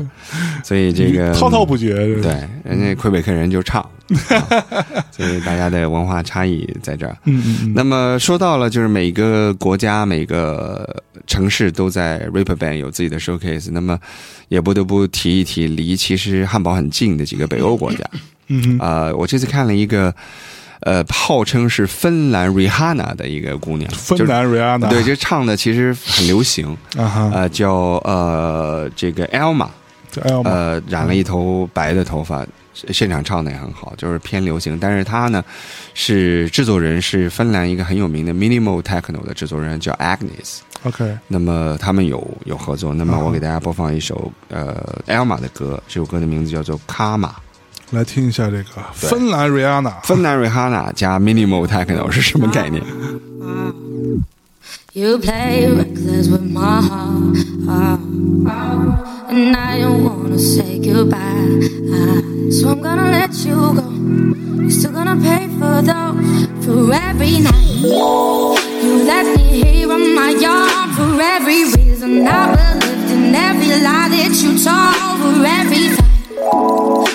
所以这个滔滔不绝，对，人家魁北克人就唱，啊所以大家的文化差异在这儿。嗯嗯嗯，那么说到了，就是每个国家、每个城市都在 Ripper Band 有自己的 showcase，那么也不得不提一提离其实汉堡很近的几个北欧国家。嗯啊呃，我这次看了一个，呃，号称是芬兰 Rihanna 的一个姑娘，芬就是兰瑞安娜，对，就唱的其实很流行，啊哈，呃，叫呃这个 Elma，这哎呦妈，呃，染了一头白的头发，现场唱的也很好，就是偏流行。但是她呢，是制作人是芬兰一个很有名的 minimal techno 的制作人，叫 Agnes。OK，那么他们有有合作。那么啊我给大家播放一首呃 Elma 的歌，这首歌的名字叫做《卡玛》。来听一下这个对芬兰瑞安娜，芬兰瑞哈娜加 minimal techno 是什么概念？ You play reckless with my heart, uh, and I don't wanna say goodbye. Uh, so I'm gonna let you go. You're still gonna pay for those for every night. You let me here on my yard for every reason I believed in every lie that you told for every fight.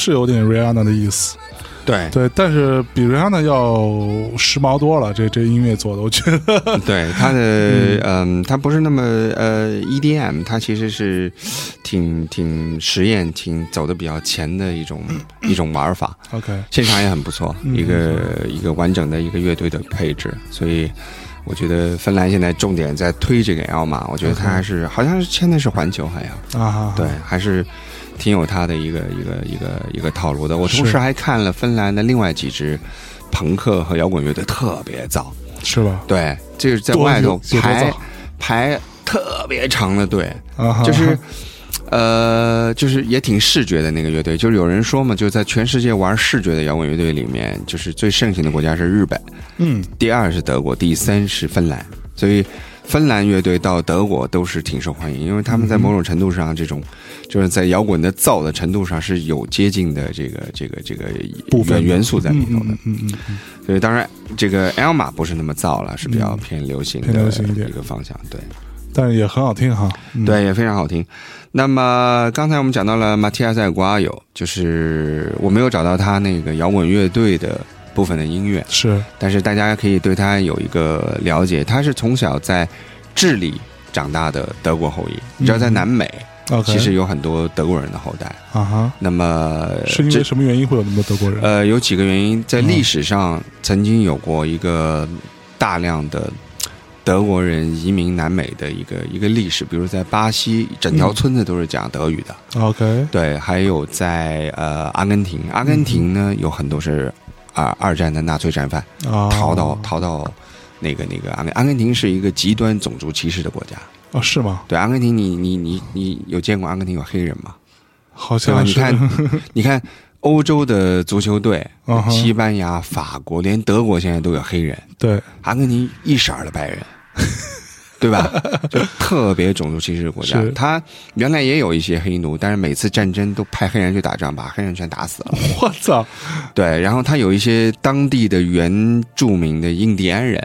是有点 Rihanna 的意思，对。对，但是比 Rihanna 要时髦多了。这这音乐做的，我觉得，对，他的嗯，它不是那么呃 EDM，他其实是挺挺实验、挺走的比较前的一种 一种玩法。OK，现场也很不错，一个一个完整的一个乐队的配置，所以我觉得芬兰现在重点在推这个 L 码，我觉得他还是好像是签的是环球，好像啊，对，还是挺有他的一个一个一个一个套路的。我同时还看了芬兰的另外几支朋克和摇滚乐队，特别早，是吧？对，这是在外头排排特别长的队，啊，就是，呃，就是也挺视觉的那个乐队，就是有人说嘛，就是在全世界玩视觉的摇滚乐队里面，就是最盛行的国家是日本，嗯，第二是德国，第三是芬兰，所以芬兰乐队到德国都是挺受欢迎，因为他们在某种程度上，这种就是在摇滚的造的程度上是有接近的这个这个这个部分元元素在里头的嗯，嗯嗯嗯所以当然这个 L 马不是那么造了，是比较偏流行的偏流行一点一个方向，对。但是也很好听哈。嗯，对，也非常好听。那么刚才我们讲到了马蒂亚塞瓜友，就是我没有找到他那个摇滚乐队的部分的音乐，是但是大家可以对他有一个了解，他是从小在智利长大的德国后裔。你知道，在南美、其实有很多德国人的后代。啊哈，那么这是因为什么原因会有那么多德国人？呃，有几个原因，在历史上曾经有过一个大量的德国人移民南美的一个一个历史，比如在巴西，整条村子都是讲德语的。OK，对，还有在呃阿根廷，阿根廷呢有很多是啊、二战的纳粹战犯啊，逃到逃到那个那个阿根阿根廷是一个极端种族歧视的国家。哦，是吗？对，阿根廷你你你你有见过阿根廷有黑人吗？好？像是，你看你看欧洲的足球队西班牙、法国，连德国现在都有黑人，对，阿根廷一色儿的白人。对吧？就特别种族歧视的国家。他原来也有一些黑奴，但是每次战争都派黑人去打仗，把黑人全打死了。我操，对，然后他有一些当地的原住民的印第安人，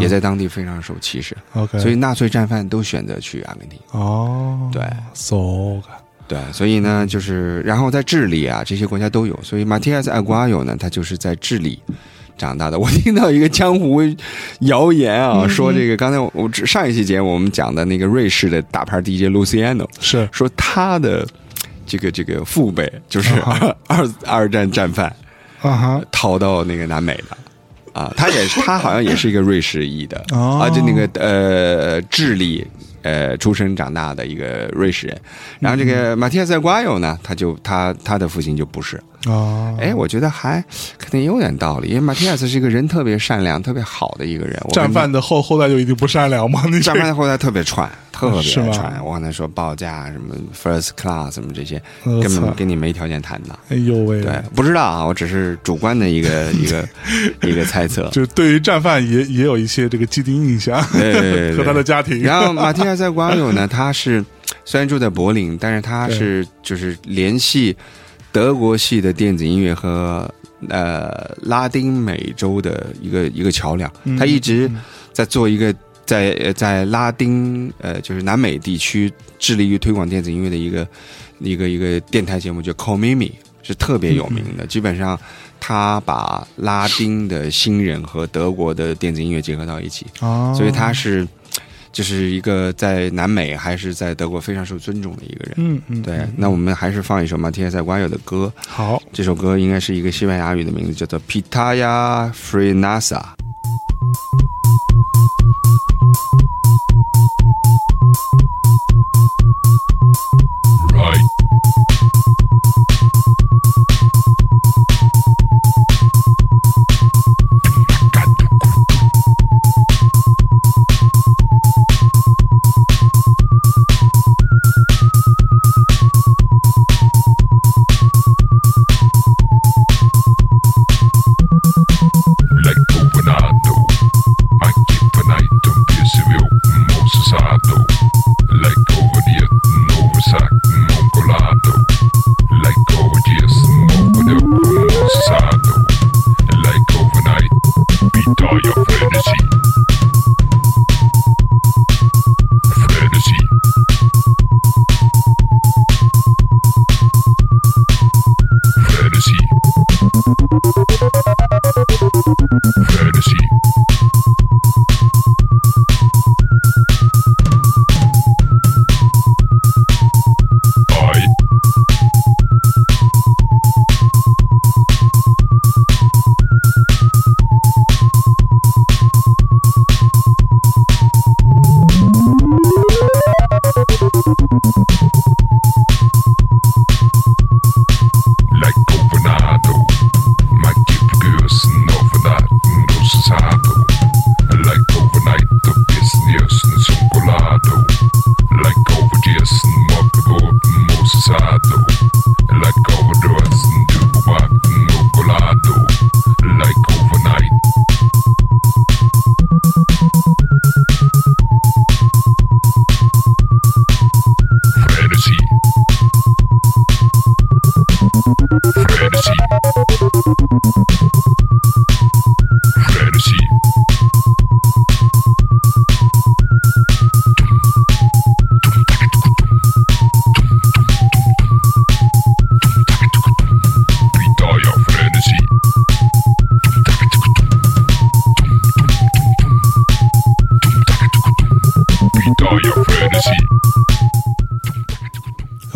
也在当地非常受歧视，OK，所以纳粹战犯都选择去阿根廷。哦，对，so 对，所以呢，就是然后在智利啊，这些国家都有，所以马蒂亚斯·艾瓜尤呢，他就是在智利长大的。我听到一个江湖谣言啊，说这个刚才我我上一期节目我们讲的那个瑞士的大牌 DJ Luciano，是说他的这个这个父辈就是 二二二战战犯。啊哈，逃到那个南美的。啊，他也是，他好像也是一个瑞士裔的，哦啊，就那个呃智利呃出生长大的一个瑞士人。然后这个马蒂亚塞瓜尤呢，他就他他的父亲就不是。啊，哎，我觉得还肯定有点道理，因为马蒂亚斯是一个人特别善良、特别好的一个人。战犯的后后代就一定不善良吗？你战犯的后代 特别串，特别串。我跟他说报价什么 first class 什么这些，根本跟你没条件谈的。哎呦喂，对，不知道啊，我只是主观的一个 一个一个猜测。就对于战犯也也有一些这个既定印象，对和他的家庭，然后马蒂亚塞瓜友呢，他是虽然住在柏林，但是他是 就是联系德国系的电子音乐和呃拉丁美洲的一个一个桥梁。嗯他一直在做一个在呃在拉丁呃就是南美地区致力于推广电子音乐的一个一个一个电台节目，叫 Call Mimi，是特别有名的。基本上他把拉丁的新人和德国的电子音乐结合到一起。哦，所以他是就是一个在南美还是在德国非常受尊重的一个人。嗯嗯，对。那我们还是放一首马蒂亚塞瓜尔的歌。好，这首歌应该是一个西班牙语的名字，叫做 Pitaya f r e n a s a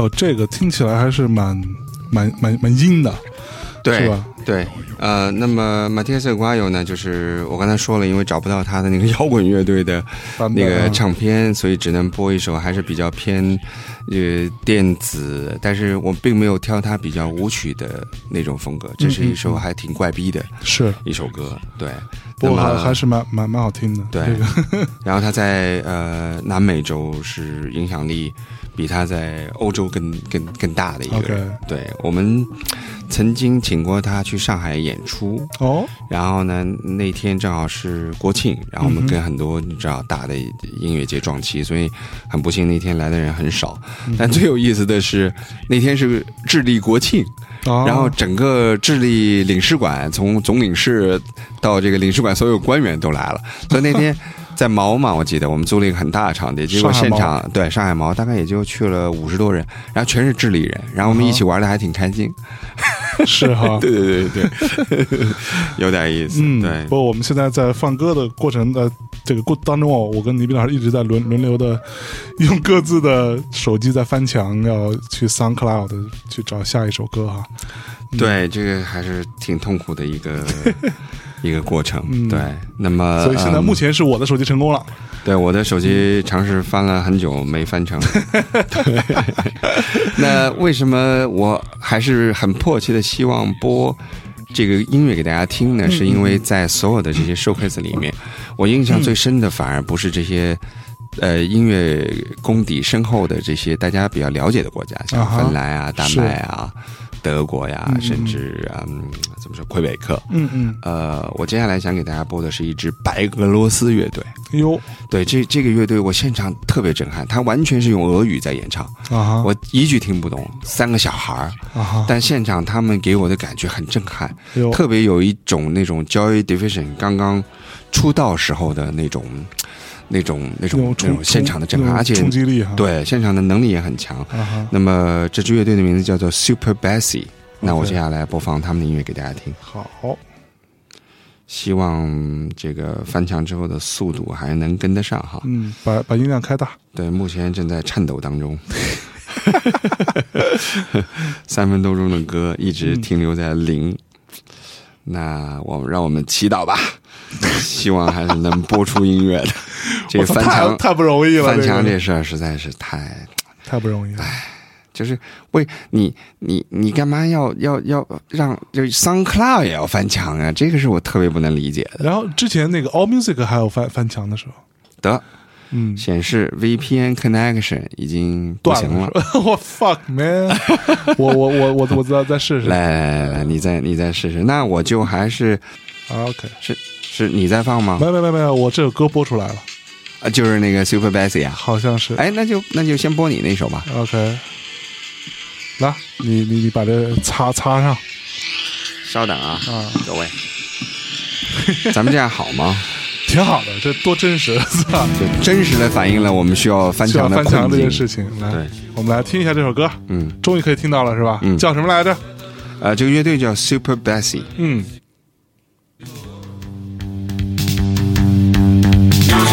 哦，这个听起来还是蛮蛮蛮蛮阴的，对是吧对，呃，那么马蒂亚斯瓜尤呢，就是我刚才说了，因为找不到他的那个 摇滚乐队的那个啊唱片，所以只能播一首还是比较偏呃电子，但是我并没有挑他比较舞曲的那种风格，这是一首还挺怪逼的是，一首歌，对。不过还还是蛮蛮蛮好听的。对这个 然后他在呃南美洲是影响力比他在欧洲更更更大的一个人。对我们曾经请过他去上海演出，哦，然后呢那天正好是国庆，然后我们跟很多你知道大的音乐节撞期，所以很不幸那天来的人很少。但最有意思的是那天是智利国庆。哦然后整个智利领事馆，从总领事到这个领事馆所有官员都来了。所以那天在毛嘛，我记得我们租了一个很大的场地，结果现场对上海毛大概也就去了五十多人，然后全是智利人，然后我们一起玩的还挺开心。是哈，对对对对，有点意思。嗯，对不过我们现在在放歌的过程的这个过当中哦，我跟倪斌老师一直在轮轮流的用各自的手机在翻墙，要去 SoundCloud 去找下一首歌哈。对，这个还是挺痛苦的一个一个过程。嗯对，那么所以现在嗯目前是我的手机成功了。对，我的手机尝试翻了很久没翻成。对，那为什么我还是很迫切的希望播这个音乐给大家听呢？是因为在所有的这些 showcase 里面，我印象最深的反而不是这些。呃，音乐功底深厚的这些大家比较了解的国家，像芬兰啊、丹麦啊、德国呀，甚至嗯，怎么说，魁北克。嗯嗯，呃，我接下来想给大家播的是一支白俄罗斯乐队。哟。对，这这个乐队我现场特别震撼，他完全是用俄语在演唱，啊哈。我一句听不懂，三个小孩儿，但现场他们给我的感觉很震撼，哟。特别有一种那种 Joy Division 刚刚出道时候的那种、那种、那种、那那种现场的震撼，而且冲击力哈。对现场的能力也很强。啊，那么这支乐队的名字叫做 Super Bassy，那我接下来播放他们的音乐给大家听。好，希望这个翻墙之后的速度还能跟得上哈。嗯，把把音量开大。对，目前正在颤抖当中。三分多钟的歌一直停留在零，那我们让我们祈祷吧，希望还是能播出音乐的。这，个翻墙太太不容易了，翻墙这事儿实在是太，太不容易了。唉就是为你你你干嘛要要要让就是 SoundCloud 也要翻墙啊？这个是我特别不能理解的。然后之前那个 All Music 还有翻翻墙的时候，得嗯，显示 VPN connection 已经不断行了。我 fuck man，我我我我我再再试试。来来来来，你再你再试试。那我就还是啊 OK，是是你在放吗没？有没有没有，我这首歌播出来了，啊，就是那个 Super Bassy 啊。好像是。哎，那就那就先播你那首吧。OK，来，你你你把这擦擦上稍等啊，啊，各位，咱们这样好吗？挺好的，这多真实，是吧？就真实的反映了我们需要翻需要墙的翻墙这困境。件事情。来对，我们来听一下这首歌，嗯，终于可以听到了，是吧？嗯叫什么来着？呃，这个乐队叫 Super Bassy。嗯，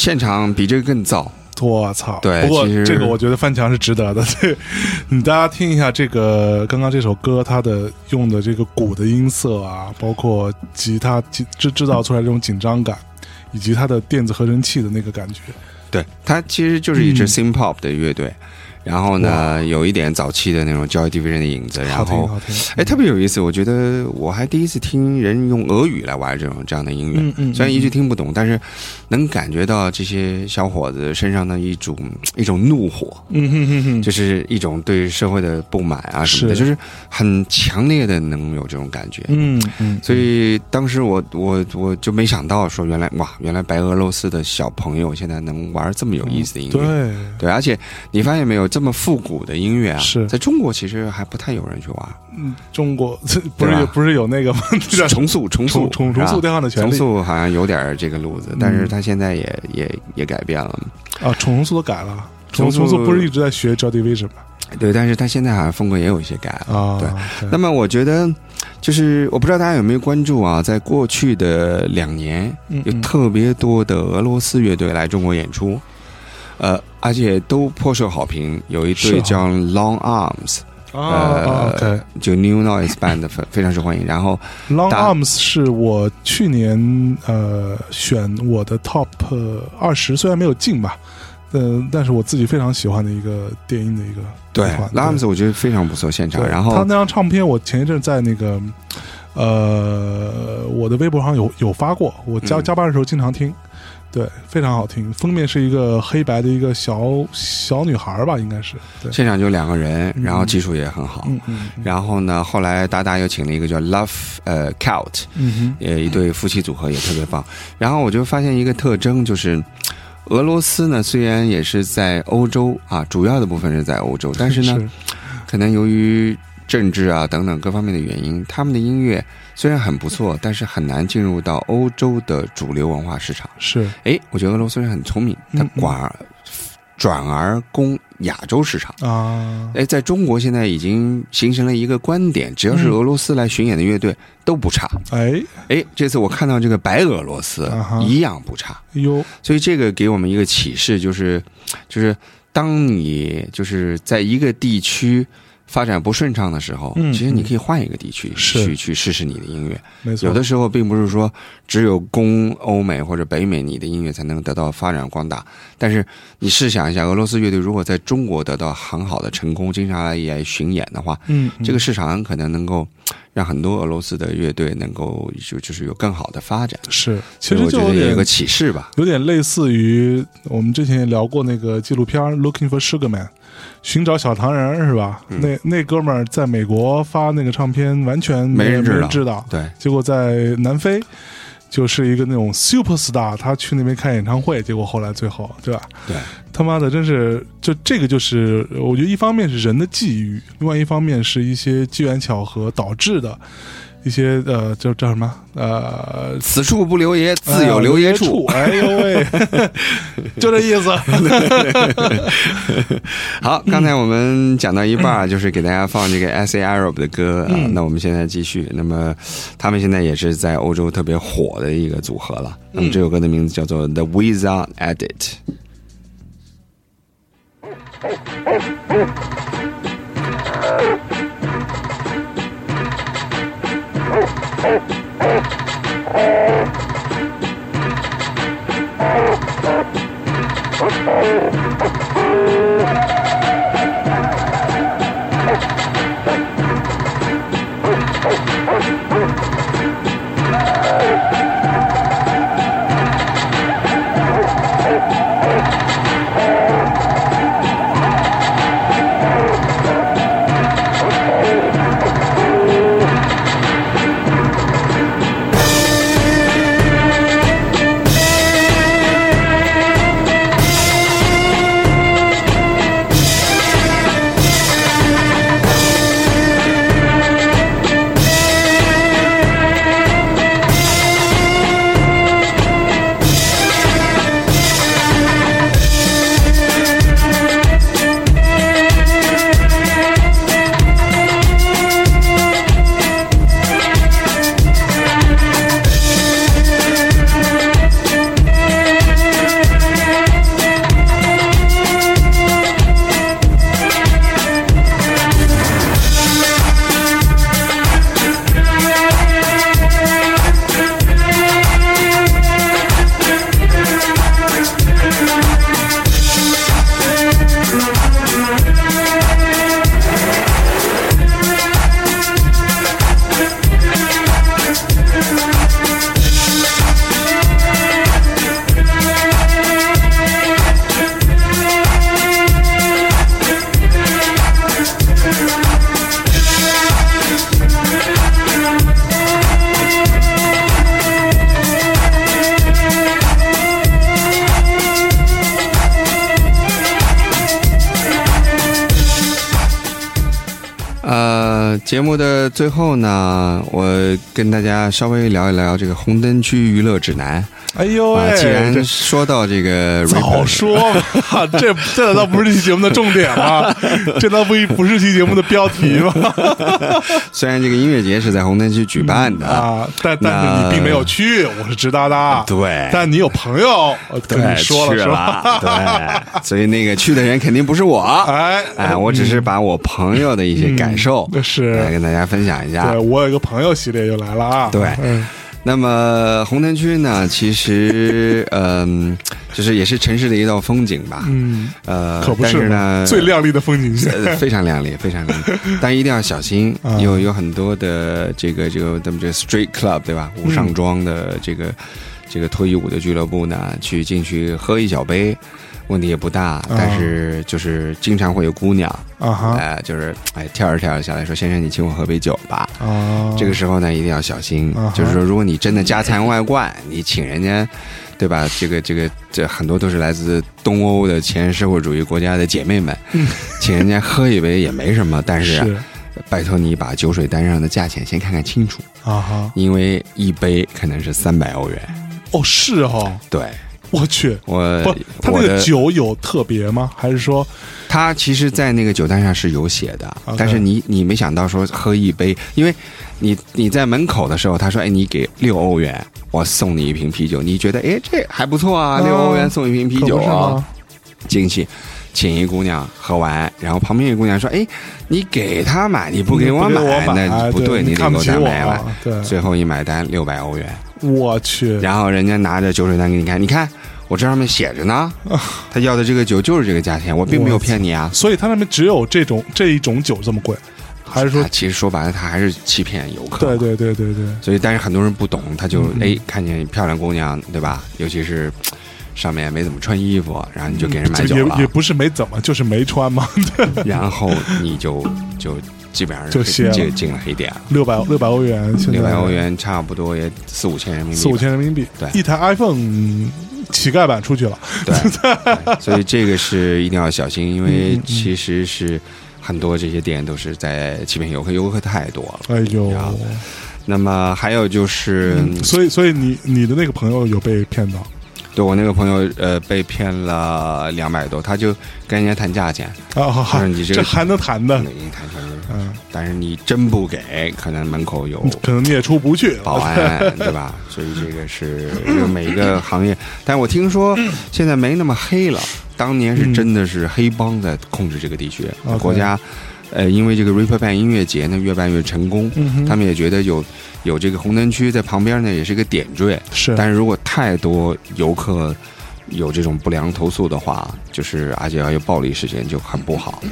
现场比这个更燥。我操！对不过这个我觉得翻墙是值得的。对，你大家听一下这个刚刚这首歌，它的用的这个鼓的音色啊，包括吉他制制制造出来这种紧张感，以及它的电子合成器的那个感觉。对，它其实就是一支嗯 synth pop 的乐队，然后呢，有一点早期的那种 Joy Division 的影子，然后。哎，特别有意思，我觉得我还第一次听人用俄语来玩这种这样的音乐，嗯嗯虽然一句听不懂，但是能感觉到这些小伙子身上的一种 一种怒火，嗯哼哼哼，就是一种对社会的不满啊什么的，是。就是很强烈的能有这种感觉。嗯嗯，所以当时我我我就没想到说原来哇原来白俄罗斯的小朋友现在能玩这么有意思的音乐，对，对，而且你发现没有，这么复古的音乐啊，是在中国其实还不太有人去玩。嗯，中国 不是有不是有那个吗？重塑重塑重塑电话的权利重塑好像有点这个路子，但是嗯他现在也也也改变了。啊，重塑都改了。重重塑不是一直在学 Joy Division 吗？对，但是他现在好像风格也有一些改了。啊，对对那么我觉得，就是我不知道大家有没有关注啊，在过去的两年，有特别多的俄罗斯乐队来中国演出，呃，而且都颇受好评。有一是哈队叫 Long Arms。呃，就 New Noise Band 非 非常受欢迎。然后 Long Arms 是我去年呃选我的 Top 二十，虽然没有进吧，呃，但是我自己非常喜欢的一个电音的一个对 Long Arms 我觉得非常不错，现场。然后他那张唱片，我前一阵在那个呃我的微博上有有发过，我加嗯加班的时候经常听，对，非常好听。封面是一个黑白的一个小小女孩吧，应该是，对，现场就两个人，嗯然后技术也很好。嗯嗯嗯然后呢，后来达达又请了一个叫 Love 呃嗯呃一对夫妻组合也特别棒。然后我就发现一个特征，就是俄罗斯呢虽然也是在欧洲啊，主要的部分是在欧洲，但是呢，可能由于政治啊等等各方面的原因，他们的音乐虽然很不错，但是很难进入到欧洲的主流文化市场。是哎，我觉得俄罗斯人很聪明，他嗯嗯转而攻亚洲市场。啊，哎，在中国现在已经形成了一个观点，只要是嗯俄罗斯来巡演的乐队都不差。哎哎，这次我看到这个白俄罗斯啊一样不差，哟，所以这个给我们一个启示，就是就是当你就是在一个地区发展不顺畅的时候，嗯其实你可以换一个地区是去去试试你的音乐。没错，有的时候并不是说只有攻欧美或者北美，你的音乐才能得到发展光大。但是你试想一下，俄罗斯乐队如果在中国得到很好的成功，经常来来巡演的话，嗯，这个市场很可能能够让很多俄罗斯的乐队能够就就是有更好的发展。是，其实我觉得也有个启示吧。有点类似于我们之前也聊过那个纪录片《Looking for Sugar Man》，寻找小糖人是吧？嗯那那哥们儿在美国发那个唱片，完全没人知道人知道，对，结果在南非。就是一个那种 super star，他去那边开演唱会，结果后来最后，对吧？对，他妈的，真是就这个就是，我觉得一方面是人的际遇，另外一方面是一些机缘巧合导致的一些呃，叫叫什么呃，此处不留爷，自有留爷处。哎呦喂，就这意思。好，刚才我们讲到一半儿，就是给大家放这个 S A Arab 的歌啊。嗯那我们现在继续。那么他们现在也是在欧洲特别火的一个组合了。那么这首歌的名字叫做 The Wizard Edit。Oh, 呃，节目的最后呢，我跟大家稍微聊一聊这个红灯区娱乐指南哎呦。既然说到这个早说嘛，这这难道不是这期节目的重点吗？这难道不不是期节目的标题吗？虽然这个音乐节是在红灯区举办的，啊，但但是你并没有去，我是知道的。对但你有朋友跟对，你说去了是吧？对，所以那个去的人肯定不是我，哎哎，我只是把我朋友的一些感受。嗯是。来跟大家分享一下。对。我有一个朋友系列又来了啊。对。嗯。那么红灯区呢，其实嗯，就是也是城市的一道风景吧，嗯，呃，可不但是呢，最亮丽的风景线。呃，非常亮丽，非常亮丽，但一定要小心啊，有有很多的这个这个咱们这个 street club 对吧？无上装的这个、这个脱衣舞的俱乐部呢，去进去喝一小杯，问题也不大，但是就是经常会有姑娘，啊哈哎、就是哎跳着跳着下来说，先生你请我喝杯酒吧。哦，这个时候呢，一定要小心就是说，如果你真的家财万贯，你请人家，对吧？这个这个这很多都是来自东欧的前社会主义国家的姐妹们，请人家喝一杯也没什么，但是啊是拜托你把酒水单上的价钱先看看清楚，啊哈，因为一杯可能是三百欧元。哦是哦，对 我去，我不，他那个酒有特别吗？还是说他其实，在那个酒单上是有写的但是你你没想到说喝一杯，因为你你在门口的时候，他说：“哎，你给六欧元，我送你一瓶啤酒。”你觉得哎这还不错啊，啊六欧元送一瓶啤酒啊吗，进去。请一姑娘喝完，然后旁边一姑娘说：“哎，你给她买，你不给我买，我买那不对你你得给我买买啊。”对最后一买单六百欧元，我去，然后人家拿着酒水单给你看，你看我这上面写着呢，他要的这个酒就是这个价钱，我并没有骗你啊。所以他那边只有这种这一种酒这么贵，还是说？其实说白了，他还是欺骗游客。对。对对对对，所以，但是很多人不懂，他就嗯哎看见漂亮姑娘，对吧？尤其是上面没怎么穿衣服，然后你就给人买酒了这也也，不是没怎么，就是没穿嘛。然后你就就基本上就进进了黑店了。六百六百欧元，六百欧元差不多也四五千人民币，四五千人民币，对一台 iPhone 乞丐版出去了。对，对所以这个是一定要小心，因为其实是很多这些店都是在欺骗游客，游客太多了。哎呦，那么还有就是，所以所以你你的那个朋友有被骗到对我那个朋友呃被骗了两百多，他就跟人家谈价钱，啊？好你这个还能谈的那，一谈成，嗯，但是你真不给，可能门口有可能你也出不去。保安，对吧？所以这个是这个每一个行业，但是我听说现在没那么黑了，当年是真的是黑帮在控制这个地区，国家。呃，因为这个 Reaper 办音乐节呢，越办越成功，嗯他们也觉得有有这个红灯区在旁边呢，也是一个点缀。是，但是如果太多游客有这种不良投诉的话，就是而且还有暴力事件，就很不好，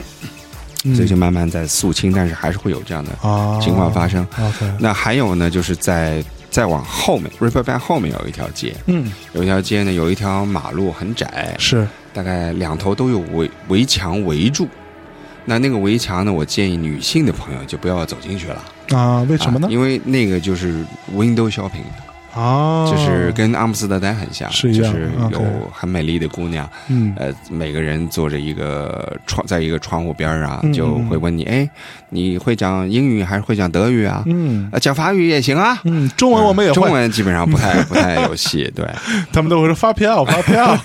嗯所以就慢慢在肃清，但是还是会有这样的啊情况发生。OK，那还有呢，就是在再往后面 r i p e r b a n 后面有一条街，嗯，有一条街呢，有一条马路很窄，是大概两头都有围围墙围住。那那个围墙呢，我建议女性的朋友就不要走进去了。啊，为什么呢啊？因为那个就是 window shopping，啊，就是跟阿姆斯特丹很像，是就是有很美丽的姑娘，嗯。呃，每个人坐着一个窗，在一个窗户边儿啊嗯，就会问你，哎，你会讲英语还是会讲德语啊？嗯。呃，讲法语也行啊。嗯，中文我们也会，中文基本上不太 不太有戏，对，他们都会说发票发票，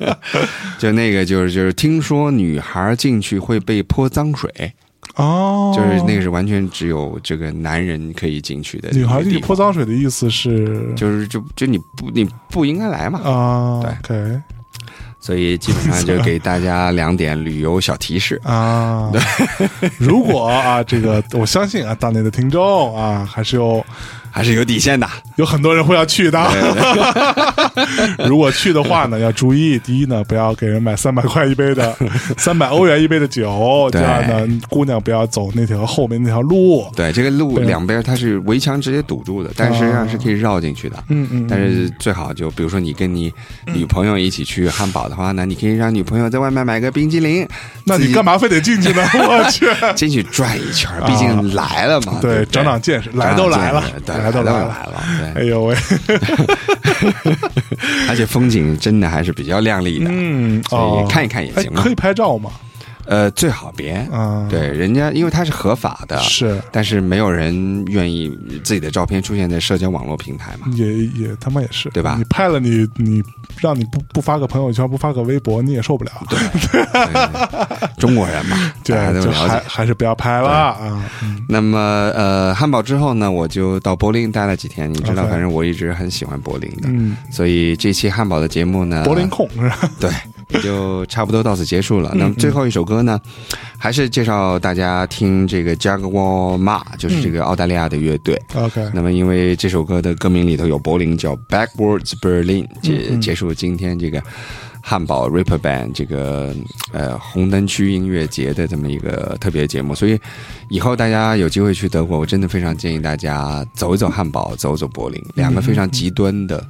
就那个就是就是听说女孩进去会被泼脏水，哦，就是那个是完全只有这个男人可以进去的。女孩进去泼，脏水的意思是？就是就就你不你不应该来嘛，啊对，OK。所以基本上就给大家两点旅游小提示。啊，对。如果啊，这个我相信啊，大内的听众啊，还是有还是有底线的，有很多人会要去的。如果去的话呢，要注意，第一呢，不要给人买三百块一杯的、三百欧元一杯的酒；第对二呢，姑娘不要走那条后面那条路。对，这个路两边它是围墙直接堵住的，但实际上是可以绕进去的。嗯嗯，但是最好就比如说你跟你女朋友一起去汉堡的话呢，你可以让女朋友在外面买个冰激凌，那你干嘛非得进去呢？我去，进去转一圈儿？毕竟来了嘛，对长长见识，来都来了对，来都来了。来了，对，哎呦喂，而且风景真的还是比较亮丽的，嗯，所哦以看一看也哎行嘛可以。拍照吗？呃，最好别。啊，对，人家因为它是合法的，是但是没有人愿意自己的照片出现在社交网络平台嘛。也也他妈也是，对吧你拍了你你让你不不发个朋友圈，不发个微博，你也受不了。对，对中国人嘛，大家都就还了解。还是不要拍了啊。嗯那么，呃，汉堡之后呢，我就到柏林待了几天。你知道，反正我一直很喜欢柏林的，嗯，所以这期汉堡的节目呢，柏林控是吧？对，也就差不多到此结束嗯了。那么最后一首歌呢，还是介绍大家听这个 Jaguar Ma，就是这个澳大利亚的乐队。OK，那么因为这首歌的歌名里头有柏林，叫 Backwards Berlin，结嗯结束今天这个。汉堡 Ripper Band 这个呃红灯区音乐节的这么一个特别节目，所以以后大家有机会去德国，我真的非常建议大家走一走汉堡，走一走柏林，两个非常极端的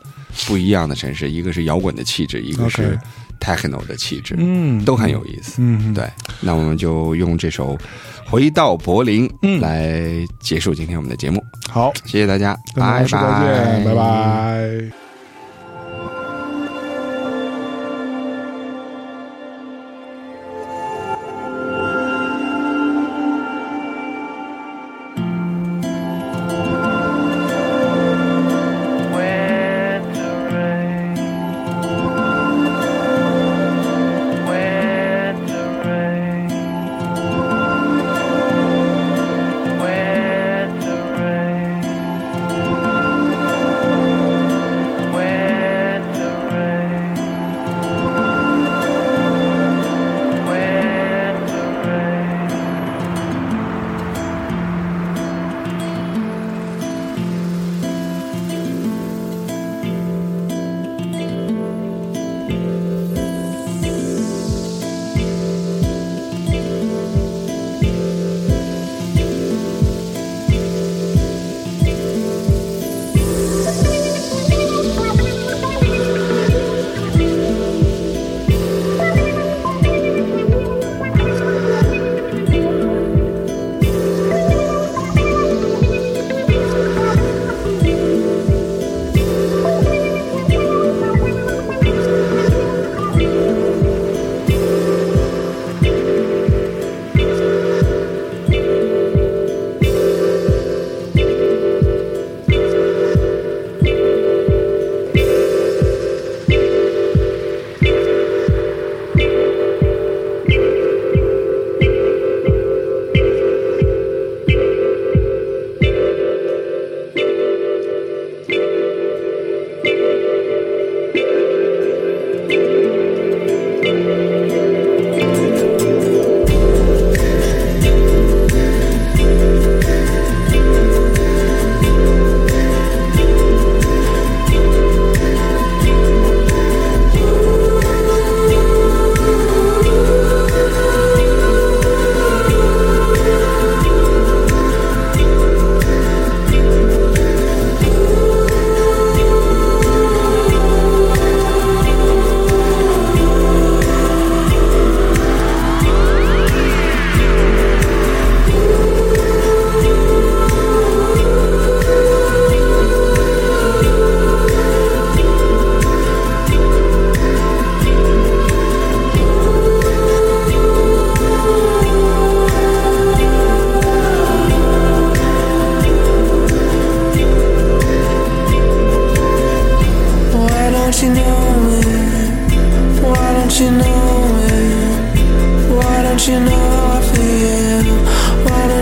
不一样的城市，一个是摇滚的气质，一个是 techno 的气质，嗯，都很有意思。嗯，对，那我们就用这首《回到柏林》嗯。来结束今天我们的节目，好，谢谢大家，拜跟大家说再见，拜拜。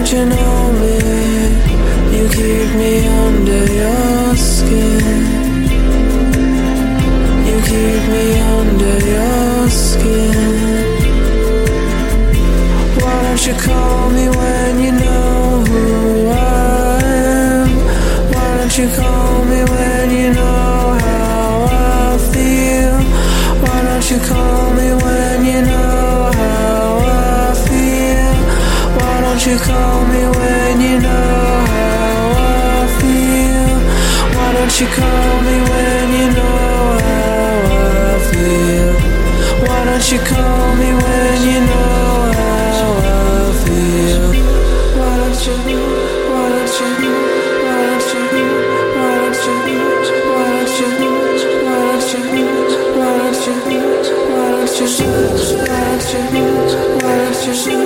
Don't you know me? You keep me under your skin. You keep me under your skin. Why don't you call me when you know you call me when you know how I feel? Why don't you call me when you know how I feel? Why don't you call me when you know how I feel? Why don't you? Why don't you? Why don't you? Why don't you? Why don't you? Why don't you? Why don't you? Why don't you? Why don't you? Why don't you? Why don't you?